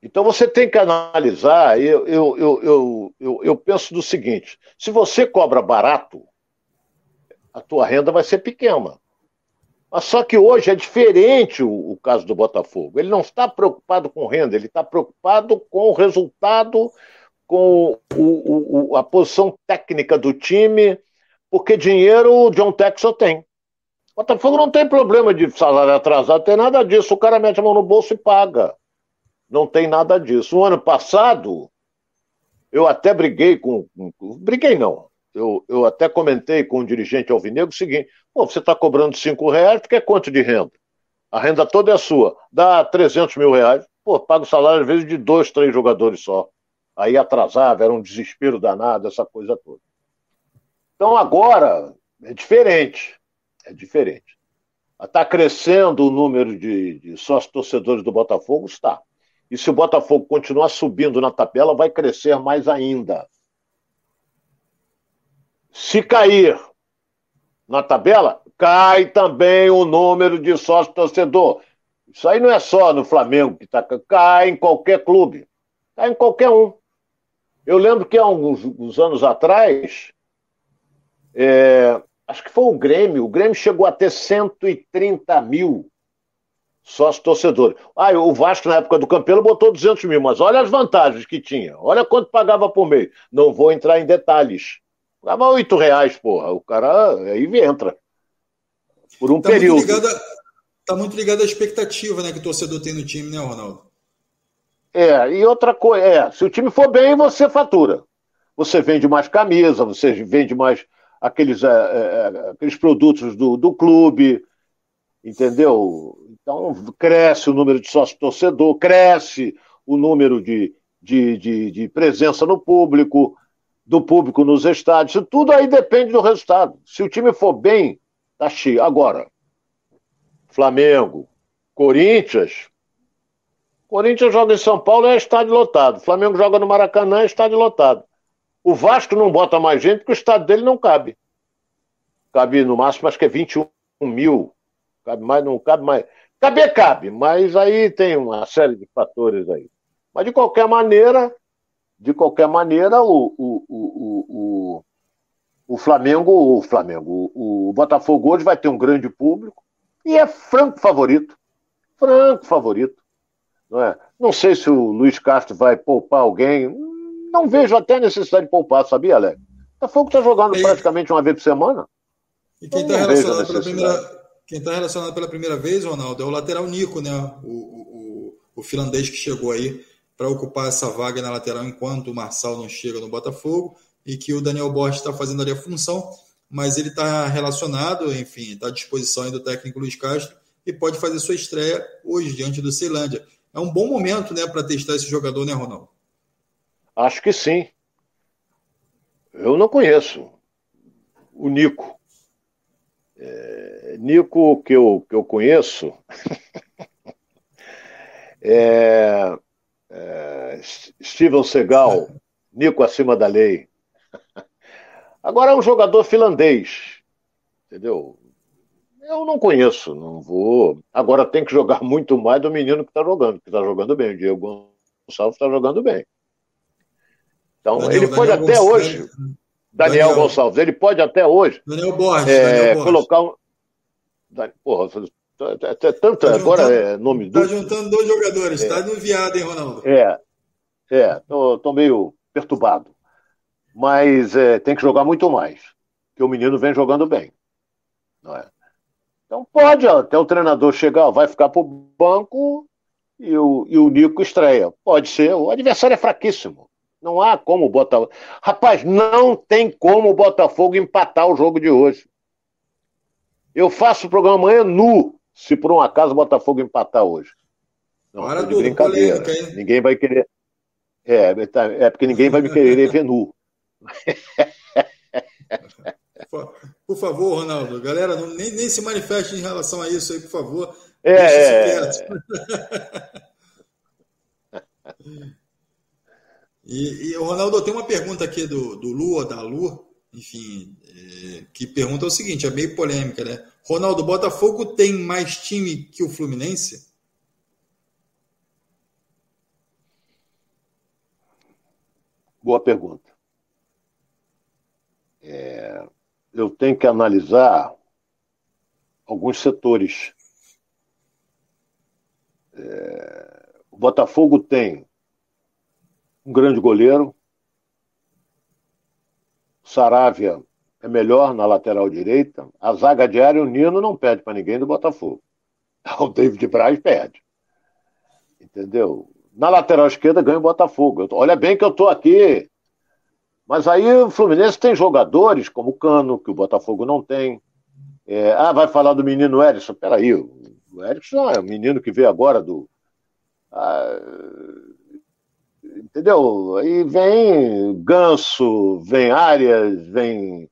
Então você tem que analisar, eu, eu, eu, eu, eu, penso do seguinte: se você cobra barato, a tua renda vai ser pequena. Mas só que hoje é diferente o, o caso do Botafogo. Ele não está preocupado com renda, ele está preocupado com o resultado, com o, o, a posição técnica do time, porque dinheiro o John Texel tem. O Botafogo não tem problema de salário atrasado, tem nada disso. O cara mete a mão no bolso e paga. Não tem nada disso. O ano passado, eu até briguei com. Briguei não. Eu, eu até comentei com o dirigente alvinegro o seguinte: pô, você está cobrando 5 reais, tu quer quanto de renda? A renda toda é sua. Dá 300 mil reais. Pô, paga o salário às vezes de dois, três jogadores só. Aí atrasava, era um desespero danado, essa coisa toda. Então agora é diferente. É diferente. Está crescendo o número de, de sócios torcedores do Botafogo? Está. E se o Botafogo continuar subindo na tabela, vai crescer mais ainda. Se cair na tabela, cai também o número de sócios torcedor. Isso aí não é só no Flamengo que está. Cai em qualquer clube. Cai em qualquer um. Eu lembro que há uns anos atrás, é, acho que foi o Grêmio, o Grêmio chegou a ter 130 mil sócios torcedores. Ah, o Vasco, na época do Campelo, botou 200 mil, mas olha as vantagens que tinha. Olha quanto pagava por mês. Não vou entrar em detalhes. Pagava 8 reais, porra. O cara aí entra. Por um tá período. Muito ligado tá muito ligado à expectativa né, que o torcedor tem no time, né, Ronaldo? É, e outra coisa, é, se o time for bem, você fatura. Você vende mais camisa, você vende mais aqueles, é, é, aqueles produtos do, do clube, entendeu? Então, cresce o número de sócio-torcedor, cresce o número de, de, de, de, presença no público, do público nos estádios. Tudo aí depende do resultado. Se o time for bem, tá cheio. Agora, Flamengo, Corinthians. Corinthians joga em São Paulo, é estádio lotado. Flamengo joga no Maracanã, é estádio lotado. O Vasco não bota mais gente porque o estado dele não cabe. Cabe no máximo, acho que é 21 mil. Cabe mais, não cabe mais. Caber cabe, mas aí tem uma série de fatores aí. Mas de qualquer maneira, de qualquer maneira, o, o, o, o, o Flamengo, o Flamengo, o, o Botafogo hoje vai ter um grande público e é franco favorito. Franco favorito. Não, é? não sei se o Luiz Castro vai poupar alguém, não vejo até necessidade de poupar, sabia, Alex? Botafogo está jogando e... praticamente uma vez por semana. E quem está relacionado, pela primeira, quem tá relacionado pela primeira vez, Ronaldo, é o lateral Nico, né? O, o, o finlandês que chegou aí para ocupar essa vaga na lateral enquanto o Marçal não chega no Botafogo e que o Daniel Borges está fazendo ali a função, mas ele está relacionado, enfim, está à disposição do técnico Luiz Castro e pode fazer sua estreia hoje diante do Ceilândia. É um bom momento, né, para testar esse jogador, né, Ronaldo? Acho que sim. Eu não conheço o Nico. É, Nico, que eu, que eu conheço, *laughs* é, é, Steven Segal, Nico acima da lei. Agora é um jogador finlandês, entendeu? Eu não conheço, não vou. Agora tem que jogar *laughs* muito mais do menino que está jogando, que está jogando bem. O Diego Gonçalves está jogando bem. Então, Daniel, ele pode Daniel até Gonçalves, hoje. Daniel, Daniel, Gonçalves, ele pode até hoje. Daniel Borges, é, Borges. colocar um. Porra, é tanto, tá agora é nome do. Está juntando dois jogadores, está é. no viado, hein, Ronaldo? É, é, tô, tô meio perturbado. Mas é, tem que jogar muito mais. Porque o menino vem jogando bem. Não é? Então pode até o treinador chegar, vai ficar para o banco e o, e o Nico estreia. Pode ser. O adversário é fraquíssimo. Não há como o Botafogo. Rapaz, não tem como o Botafogo empatar o jogo de hoje. Eu faço o programa amanhã nu, se por um acaso o Botafogo empatar hoje. Não, Para de brincadeira. Polêmica, ninguém vai querer. É, tá, é porque ninguém vai me querer ver nu. Por favor, Ronaldo, galera, não, nem, nem se manifeste em relação a isso aí, por favor. É, Deixa é, *laughs* e, e, Ronaldo, tem uma pergunta aqui do, do Lua, da Lu, enfim, é, que pergunta o seguinte, é meio polêmica, né? Ronaldo, Botafogo tem mais time que o Fluminense? Boa pergunta. É, eu tenho que analisar alguns setores. É, o Botafogo tem um grande goleiro, Saravia é melhor na lateral direita, a zaga diária, o Nino não perde para ninguém do Botafogo. *laughs* O David Braz perde. Entendeu? Na lateral esquerda ganha o Botafogo. Olha bem que eu estou aqui mas aí o Fluminense tem jogadores como o Cano, que o Botafogo não tem. É, ah, vai falar do menino Erickson. Peraí, o Erickson é o menino que veio agora do. Ah, entendeu? Aí vem Ganso, vem Arias, vem.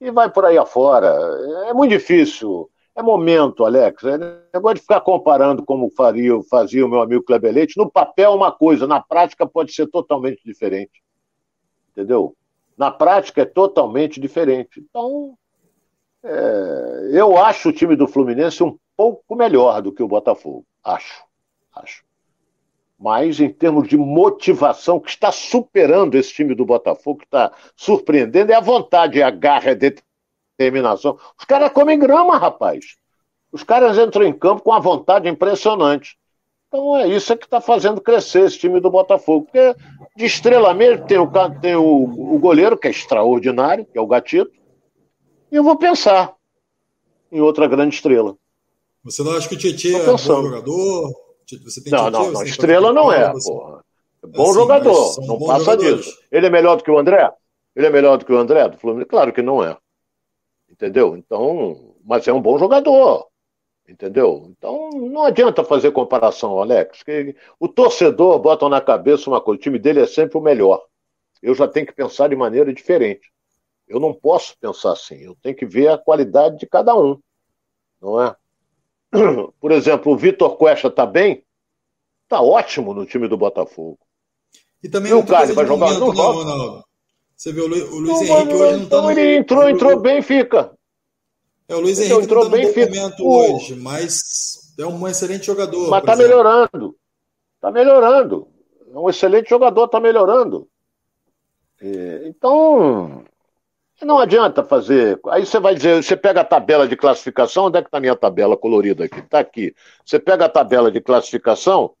E vai por aí afora. É muito difícil. É momento, Alex. É negócio de ficar comparando como faria, fazia o meu amigo Kleber Leite. No papel, uma coisa, na prática pode ser totalmente diferente entendeu? Na prática é totalmente diferente. Então, é, eu acho o time do Fluminense um pouco melhor do que o Botafogo. Acho, acho. Mas em termos de motivação, que está superando esse time do Botafogo, que está surpreendendo, é a vontade, a garra, a determinação. Os caras comem grama, rapaz. Os caras entram em campo com a vontade impressionante. Então é isso é que está fazendo crescer esse time do Botafogo. Porque de estrela mesmo tem o, tem o, o goleiro, que é extraordinário, que é o Gatito. E eu vou pensar em outra grande estrela. Você não acha que o Tietchan é bom jogador? Você tem não, não, não. Estrela não é, você... porra. É bom assim, jogador, não passa jogadores. disso. Ele é melhor do que o André? Ele é melhor do que o André do Fluminense? Claro que não é. Entendeu? Então, mas é um bom jogador. Entendeu? Então não adianta fazer comparação, Alex. Que o torcedor bota na cabeça uma coisa: o time dele é sempre o melhor. Eu já tenho que pensar de maneira diferente. Eu não posso pensar assim. Eu tenho que ver a qualidade de cada um. Não é? *clears throat* Por exemplo, o Vitor Cuesta está bem? Está ótimo no time do Botafogo. E também e o cara vai jogar no jogo. Você vê o Luiz, o Luiz não, Henrique hoje não está no. Ele entrou, entrou bem, fica. É, o Luiz então, Henrique entrou tá bem momento hoje, mas é um excelente jogador. Mas tá exemplo. melhorando. Tá melhorando. É um excelente jogador, tá melhorando. Então, não adianta fazer. Aí você vai dizer, você pega a tabela de classificação, onde é que está a minha tabela colorida aqui? Está aqui. Você pega a tabela de classificação,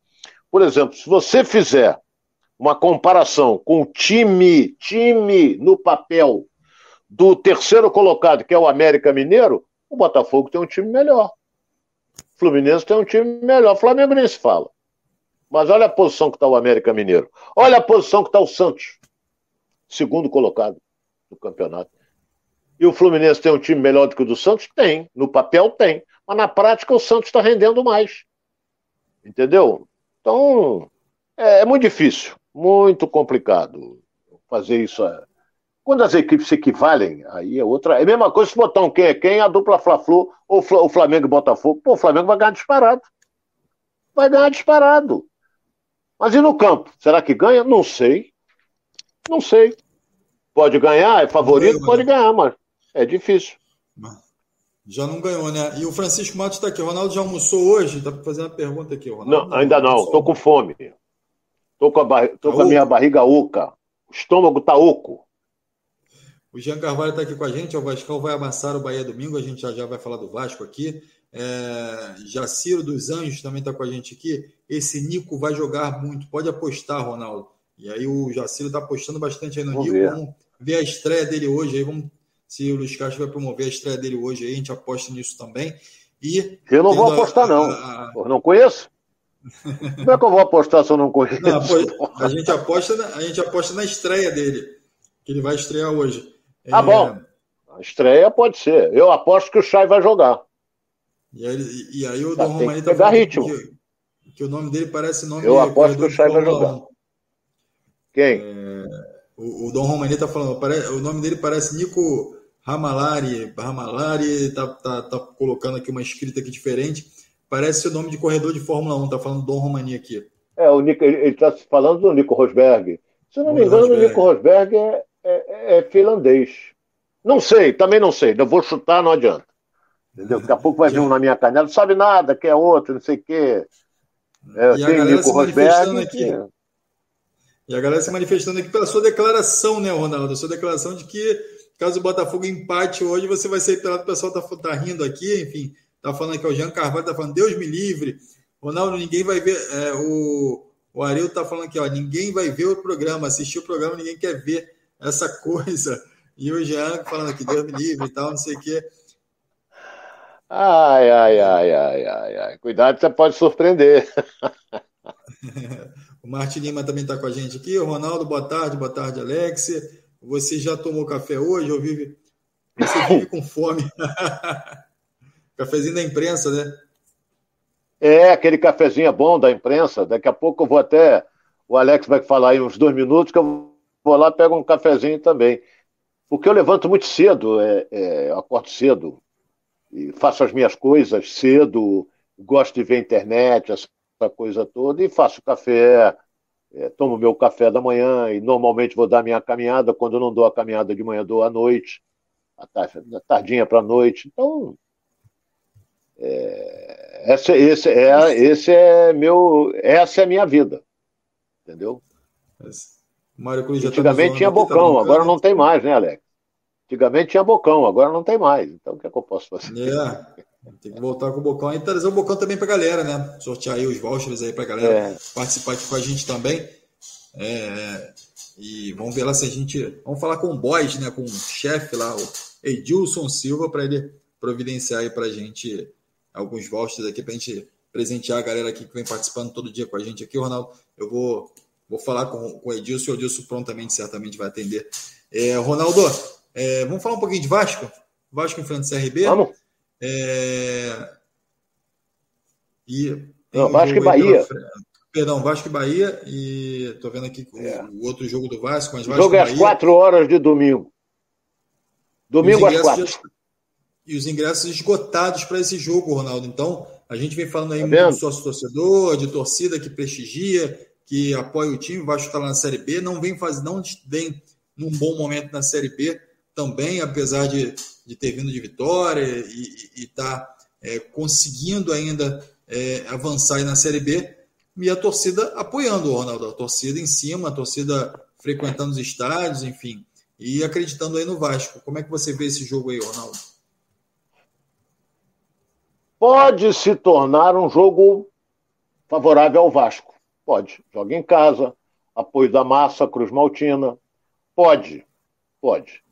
por exemplo, se você fizer uma comparação com o time, time no papel do terceiro colocado, que é o América Mineiro, o Botafogo tem um time melhor. O Fluminense tem um time melhor. O Flamengo nem se fala. Mas olha a posição que está o América Mineiro. Olha a posição que está o Santos, segundo colocado no campeonato. E o Fluminense tem um time melhor do que o do Santos? Tem. No papel tem. Mas na prática o Santos está rendendo mais. Entendeu? Então é, é, muito difícil, muito complicado fazer isso. É, quando as equipes se equivalem, aí é outra. É a mesma coisa se botar um quem é quem, a dupla Fla-Flu ou o Flamengo e Botafogo. Pô, o Flamengo vai ganhar disparado. Vai ganhar disparado. Mas e no campo? Será que ganha? Não sei. Não sei. Pode ganhar, é favorito, pode ganhar, mas é difícil. Já não ganhou, né? E o Francisco Matos está aqui. O Ronaldo já almoçou hoje? Está fazendo uma pergunta aqui, Ronaldo. Não, ainda não. Estou com fome. Estou com, a, bar... Tá com a minha barriga oca. O estômago está oco. O Jean Carvalho está aqui com a gente. O Vascão vai amassar o Bahia domingo. A gente já, já vai falar do Vasco aqui. É... Jaciro dos Anjos também está com a gente aqui. Esse Nico vai jogar muito. Pode apostar, Ronaldo. E aí o Jaciro está apostando bastante aí no Vamos Nico. Ver. Vamos ver a estreia dele hoje. Aí vamos se o Luiz Castro vai promover a estreia dele hoje aí, a gente aposta nisso também. E eu não vou apostar, a, não. A, a... não conheço. *laughs* Como é que eu vou apostar se eu não conheço? Não, a, gente aposta na, a gente aposta na estreia dele, que ele vai estrear hoje. Ah, é... bom. A estreia pode ser. Eu aposto que o Chay vai jogar. E aí, e aí o tá, Dom Romani tá falando ritmo. Que, que, o nome dele parece nome Eu aposto que o Chay vai jogar. Quem? É, o, o Dom Romani tá falando, o nome dele parece Nico Ramalari, Ramalari tá, tá, tá colocando aqui uma escrita aqui diferente. Parece o nome de corredor de Fórmula 1, tá falando Dom Romani aqui. É, o Nico, ele está falando do Nico Rosberg. Se eu não me engano, o Nico Rosberg é, é, é, finlandês. Não sei, também não sei. Eu vou chutar, não adianta. Entendeu? Daqui a pouco vai vir um na minha canela, não sabe nada, que é outro, não sei o quê. É, e tem Nico Rosberg. Aqui. E a galera se manifestando aqui pela sua declaração, né, Ronaldo? Sua declaração de que Caso o Botafogo empate hoje, você vai ser pelado. O pessoal tá, tá rindo aqui, enfim. Tá falando que o Jean Carvalho tá falando, Deus me livre. Ronaldo, ninguém vai ver. É, o, o Ariel tá falando aqui, ó, ninguém vai ver o programa, assistir o programa, ninguém quer ver essa *laughs* coisa. E o Jean falando aqui, Deus me livre e tal, não sei o quê. Ai, ai, ai, ai, ai, ai. Cuidado, você pode surpreender. *laughs* *laughs* o Martin Lima também está com a gente aqui. O Ronaldo, boa tarde, boa tarde, Alex. Você já tomou café hoje ou vive? Você vive com fome? *laughs* Cafezinho da imprensa, né? É, aquele cafezinho é bom da imprensa. Daqui a pouco eu vou até. O Alex vai falar aí uns dois minutos, que eu vou lá e pego um cafezinho também. Porque eu levanto muito cedo, é, é, eu acordo cedo, e faço as minhas coisas cedo, gosto de ver internet, essa coisa toda, e faço café, é, tomo meu café da manhã e normalmente vou dar minha caminhada. Quando eu não dou a caminhada de manhã, dou à noite, a tardinha para a noite. Então, é, esse, esse, é, esse é meu, essa é a minha vida, entendeu? Mário Cruz tá Antigamente tá tinha bocão, agora não tem mais, né, Alex? Antigamente tinha bocão, agora não tem mais. Então, o que é que eu posso fazer? É. Tem que voltar com o Bocão e trazer o Bocão também para a galera, né? Sortear aí os vouchers aí para a galera é. participar aqui com a gente também. É, e vamos ver lá se a gente. Vamos falar com o Boys, né? Com o chefe lá, o Edilson Silva, para ele providenciar aí para a gente alguns vouchers aqui, para a gente presentear a galera aqui que vem participando todo dia com a gente aqui. Ronaldo, eu vou, vou falar com, com o Edilson e o Edilson prontamente, certamente vai atender. É, Ronaldo, é, vamos falar um pouquinho de Vasco? Vasco enfrenta o CRB. Vamos. É... E Não, Vasco e Bahia. Perdão, Vasco e Bahia. E estou vendo aqui é. o outro jogo do Vasco. Mas Vasco o jogo é às 4 horas de domingo. Domingo às 4. E os ingressos esgotados para esse jogo, Ronaldo. Então, a gente vem falando aí tá muito de sócio torcedor, de torcida que prestigia, que apoia o time. O Vasco está lá na Série B. Não vem fazer, não vem num bom momento na Série B também, apesar de, de ter vindo de vitória e estar tá, é, conseguindo ainda é, avançar na Série B, e a torcida apoiando o Ronaldo, a torcida em cima, a torcida frequentando os estádios, enfim, e acreditando aí no Vasco. Como é que você vê esse jogo aí, Ronaldo? Pode se tornar um jogo favorável ao Vasco. Pode. Joga em casa, apoio da massa, Cruz Maltina. Pode, pode.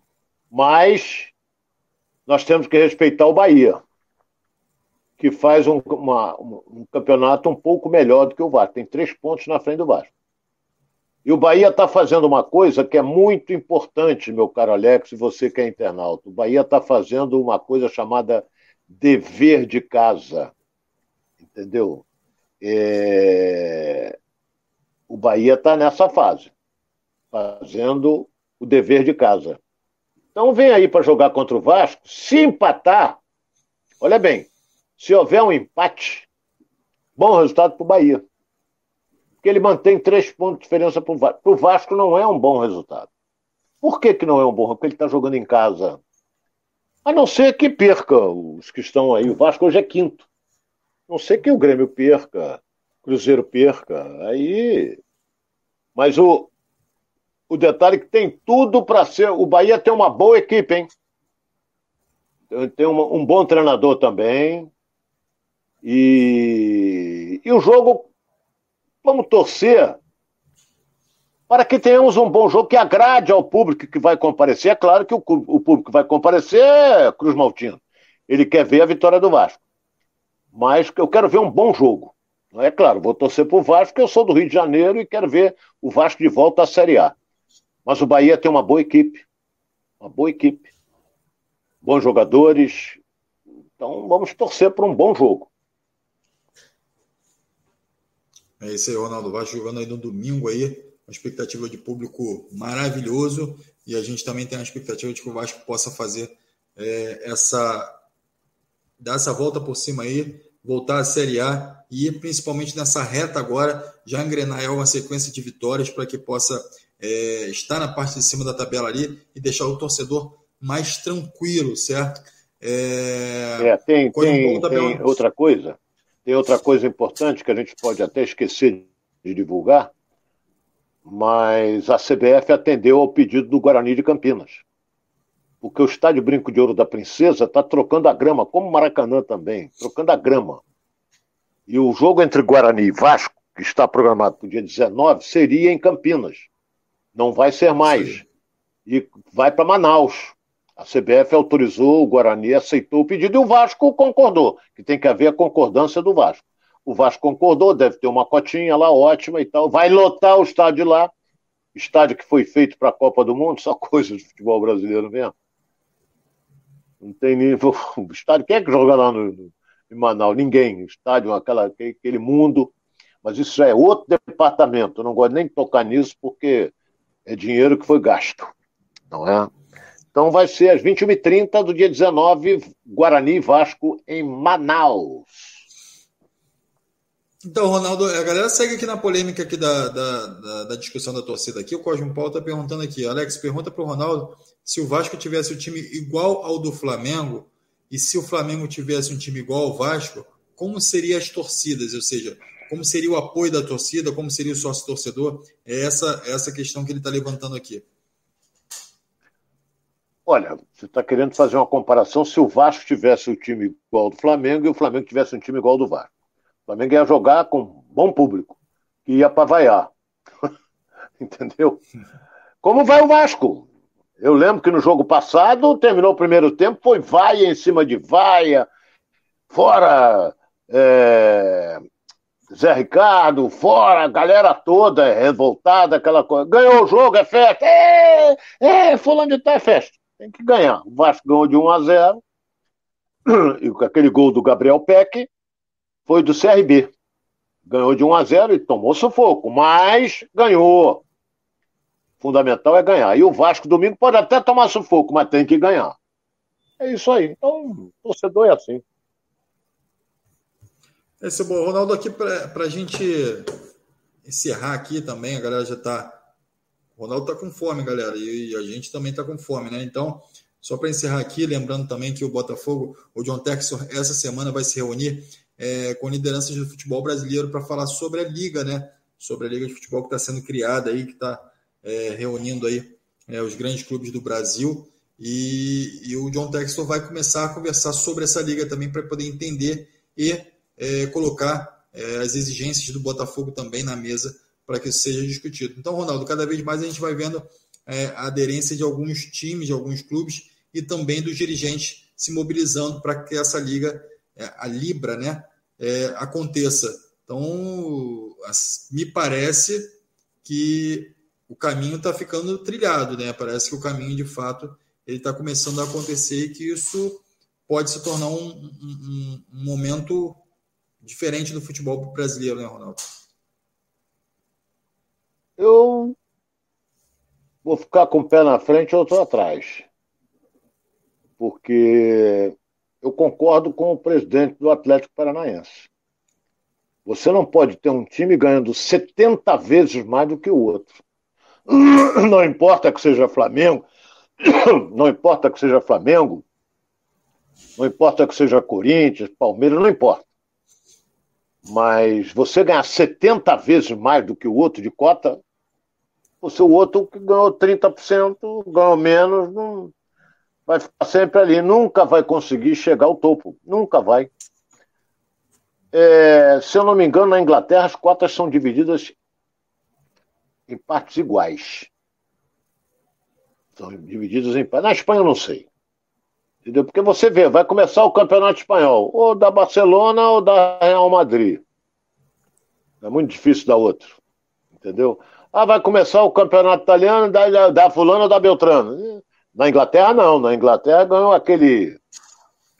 Mas nós temos que respeitar o Bahia, que faz um, uma, um campeonato um pouco melhor do que o Vasco. Tem três pontos na frente do Vasco. E o Bahia está fazendo uma coisa que é muito importante, meu caro Alex, e você que é internauta. O Bahia está fazendo uma coisa chamada dever de casa. Entendeu? É... O Bahia está nessa fase, fazendo o dever de casa. Então vem aí para jogar contra o Vasco. Se empatar, olha bem, se houver um empate, bom resultado para o Bahia. Porque ele mantém três pontos de diferença para o Vasco. Para o Vasco não é um bom resultado. Por que, que não é um bom? Porque ele está jogando em casa. A não ser que perca os que estão aí. O Vasco hoje é quinto. A não ser que o Grêmio perca, Cruzeiro perca. Aí. Mas o, o detalhe é que tem tudo para ser. O Bahia tem uma boa equipe, hein? Tem uma, um bom treinador também. E, e o jogo, vamos torcer para que tenhamos um bom jogo que agrade ao público que vai comparecer. É claro que o, o público que vai comparecer é Cruz Maltino. Ele quer ver a vitória do Vasco. Mas eu quero ver um bom jogo. É claro, vou torcer para o Vasco, porque eu sou do Rio de Janeiro e quero ver o Vasco de volta à Série A. Mas o Bahia tem uma boa equipe. Uma boa equipe. Bons jogadores. Então vamos torcer para um bom jogo. É isso aí, Ronaldo. Vasco jogando aí no domingo aí uma expectativa de público maravilhoso e a gente também tem a expectativa de que o Vasco possa fazer é, essa dar essa volta por cima aí, voltar à Série A e principalmente nessa reta agora já engrenar uma sequência de vitórias para que possa é, estar na parte de cima da tabela ali e deixar o torcedor mais tranquilo, certo? É, é tem, tem, tem outra coisa, tem outra coisa importante que a gente pode até esquecer de divulgar, mas a CBF atendeu ao pedido do Guarani de Campinas. Porque o estádio Brinco de Ouro da Princesa está trocando a grama, como o Maracanã também, trocando a grama. E o jogo entre Guarani e Vasco, que está programado para o dia 19, seria em Campinas. Não vai ser mais. E vai para Manaus. A CBF autorizou, o Guarani aceitou o pedido e o Vasco concordou, que tem que haver a concordância do Vasco. O Vasco concordou, deve ter uma cotinha lá ótima e tal. Vai lotar o estádio lá. Estádio que foi feito para a Copa do Mundo, só *laughs* coisa de futebol brasileiro mesmo. Não tem nível. *laughs* O estádio, quem é que joga lá no, em Manaus? Ninguém. Estádio, aquela, aquele mundo. Mas isso é outro departamento. Eu não gosto nem de tocar nisso, porque é dinheiro que foi gasto. Não é? Então vai ser às 21h30 do dia 19, Guarani Vasco em Manaus. Então, Ronaldo, a galera segue aqui na polêmica aqui da, da, da, da discussão da torcida aqui. O Cosmo Paulo está perguntando aqui. Alex, pergunta para o Ronaldo se o Vasco tivesse um time igual ao do Flamengo e se o Flamengo tivesse um time igual ao Vasco, como seriam as torcidas? Ou seja, como seria o apoio da torcida, como seria o sócio-torcedor? É essa, essa questão que ele está levantando aqui. Olha, você está querendo fazer uma comparação se o Vasco tivesse o um time igual ao do Flamengo e o Flamengo tivesse um time igual ao do Vasco. O Flamengo ia jogar com bom público, que ia para vaiar. *laughs* Entendeu? Como vai o Vasco? Eu lembro que no jogo passado, terminou o primeiro tempo, foi vaia em cima de vaia, fora é, Zé Ricardo, fora a galera toda revoltada, aquela coisa. Ganhou o jogo, é festa. É, é fulano de tal é festa. Tem que ganhar. O Vasco ganhou de 1 a 0. E com aquele gol do Gabriel Peck, foi do CRB. Ganhou de 1 a 0 e tomou sufoco, mas ganhou. Fundamental é ganhar. E o Vasco domingo pode até tomar sufoco, mas tem que ganhar. É isso aí. Então, torcedor é assim. Esse é bom. Ronaldo, aqui para a gente encerrar aqui também, a galera já está. Ronaldo está com fome, galera, e a gente também está com fome, né? Então, só para encerrar aqui, lembrando também que o Botafogo, o John Texor, essa semana vai se reunir é, com lideranças do futebol brasileiro para falar sobre a liga, né? Sobre a liga de futebol que está sendo criada aí, que está é, reunindo aí é, os grandes clubes do Brasil. E, e, o John Textor vai começar a conversar sobre essa liga também para poder entender e é, colocar é, as exigências do Botafogo também na mesa para que isso seja discutido. Então, Ronaldo, cada vez mais a gente vai vendo é, a aderência de alguns times, de alguns clubes e também dos dirigentes se mobilizando para que essa liga, é, a Libra, né, é, aconteça. Então, me parece que o caminho está ficando trilhado, né? Parece que o caminho, de fato, ele está começando a acontecer e que isso pode se tornar um, um, um momento diferente do futebol brasileiro, né, Ronaldo? Eu vou ficar com o pé na frente e outro atrás. Porque eu concordo com o presidente do Atlético Paranaense. Você não pode ter um time ganhando 70 vezes mais do que o outro. *coughs* Não importa que seja Flamengo, *coughs* não importa que seja Flamengo, Não importa que seja Corinthians, Palmeiras, não importa. Mas você ganhar 70 vezes mais do que o outro de cota, o outro que ganhou 30%, ganhou menos, não, vai ficar sempre ali. Nunca vai conseguir chegar ao topo. Nunca vai. É, se eu não me engano, na Inglaterra as cotas são divididas em partes iguais. São divididas em partes. Na Espanha eu não sei. Entendeu? Porque você vê, vai começar o campeonato espanhol, ou da Barcelona ou da Real Madrid. É muito difícil da outro. Entendeu? Ah, vai começar o campeonato italiano da, da fulana ou da Beltrano. Na Inglaterra, não. Na Inglaterra ganhou aquele.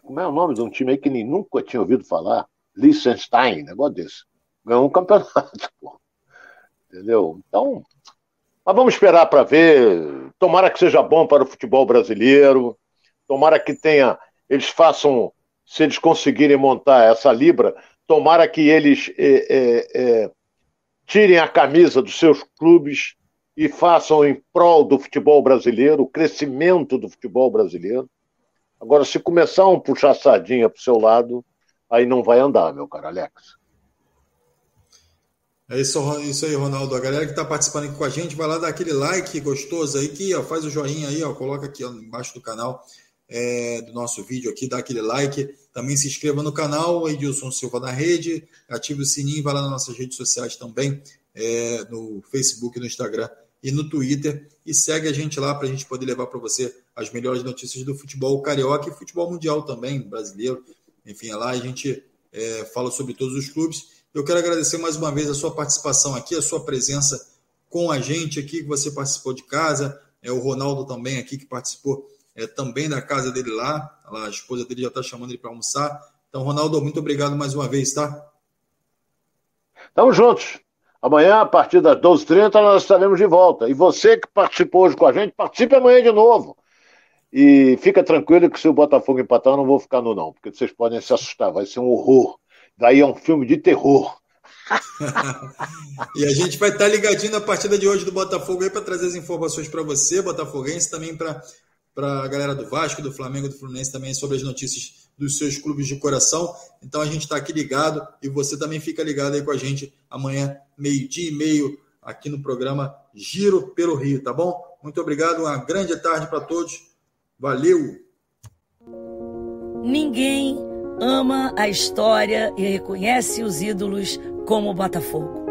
Como é o nome de um time aí que nem nunca tinha ouvido falar? Liechtenstein, negócio desse. Ganhou um campeonato, *laughs* pô. Entendeu? Então. Mas vamos esperar para ver. Tomara que seja bom para o futebol brasileiro. Tomara que tenha. Eles façam. Se eles conseguirem montar essa Libra, tomara que eles é, é, é, tirem a camisa dos seus clubes e façam em prol do futebol brasileiro, o crescimento do futebol brasileiro. Agora, se começar um puxar sardinha para o seu lado, aí não vai andar, meu caro Alex. É isso, isso aí, Ronaldo. A galera que está participando aqui com a gente, vai lá dar aquele like gostoso aí, que ó, faz o joinha aí, ó, coloca aqui ó, embaixo do canal é, do nosso vídeo aqui, dá aquele like. Também se inscreva no canal, Edilson Silva na rede, ative o sininho, vai lá nas nossas redes sociais também, é, no Facebook, no Instagram e no Twitter. E segue a gente lá para a gente poder levar para você as melhores notícias do futebol carioca e futebol mundial também, brasileiro. Enfim, é lá a gente é, fala sobre todos os clubes. Eu quero agradecer mais uma vez a sua participação aqui, a sua presença com a gente aqui, que você participou de casa, é o Ronaldo também aqui que participou é, também da casa dele lá. A esposa dele já está chamando ele para almoçar. Então, Ronaldo, muito obrigado mais uma vez, tá? Tamo juntos. Amanhã, a partir das 12h30, nós estaremos de volta. E você que participou hoje com a gente, participe amanhã de novo. E fica tranquilo que se o Botafogo empatar, eu não vou ficar no não, porque vocês podem se assustar, vai ser um horror. Daí é um filme de terror. *laughs* e a gente vai estar ligadinho na partida de hoje do Botafogo aí para trazer as informações para você, botafoguense, também para para a galera do Vasco, do Flamengo, do Fluminense também sobre as notícias dos seus clubes de coração. Então a gente está aqui ligado e você também fica ligado aí com a gente amanhã, meio-dia e meio, aqui no programa Giro pelo Rio, tá bom? Muito obrigado, uma grande tarde para todos. Valeu! Ninguém ama a história e reconhece os ídolos como o Botafogo.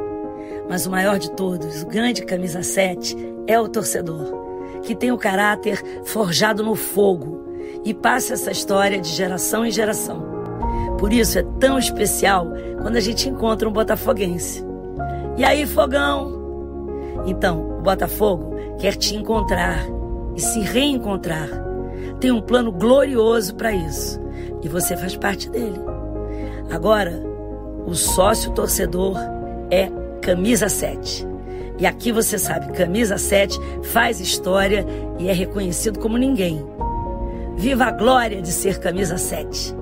Mas o maior de todos, o grande camisa 7, é o torcedor que tem o caráter forjado no fogo e passa essa história de geração em geração. Por isso é tão especial quando a gente encontra um botafoguense. E aí, fogão? Então, o Botafogo quer te encontrar e se reencontrar. Tem um plano glorioso para isso e você faz parte dele. Agora, o sócio torcedor é camisa 7. E aqui você sabe, camisa 7 faz história e é reconhecido como ninguém. Viva a glória de ser camisa 7.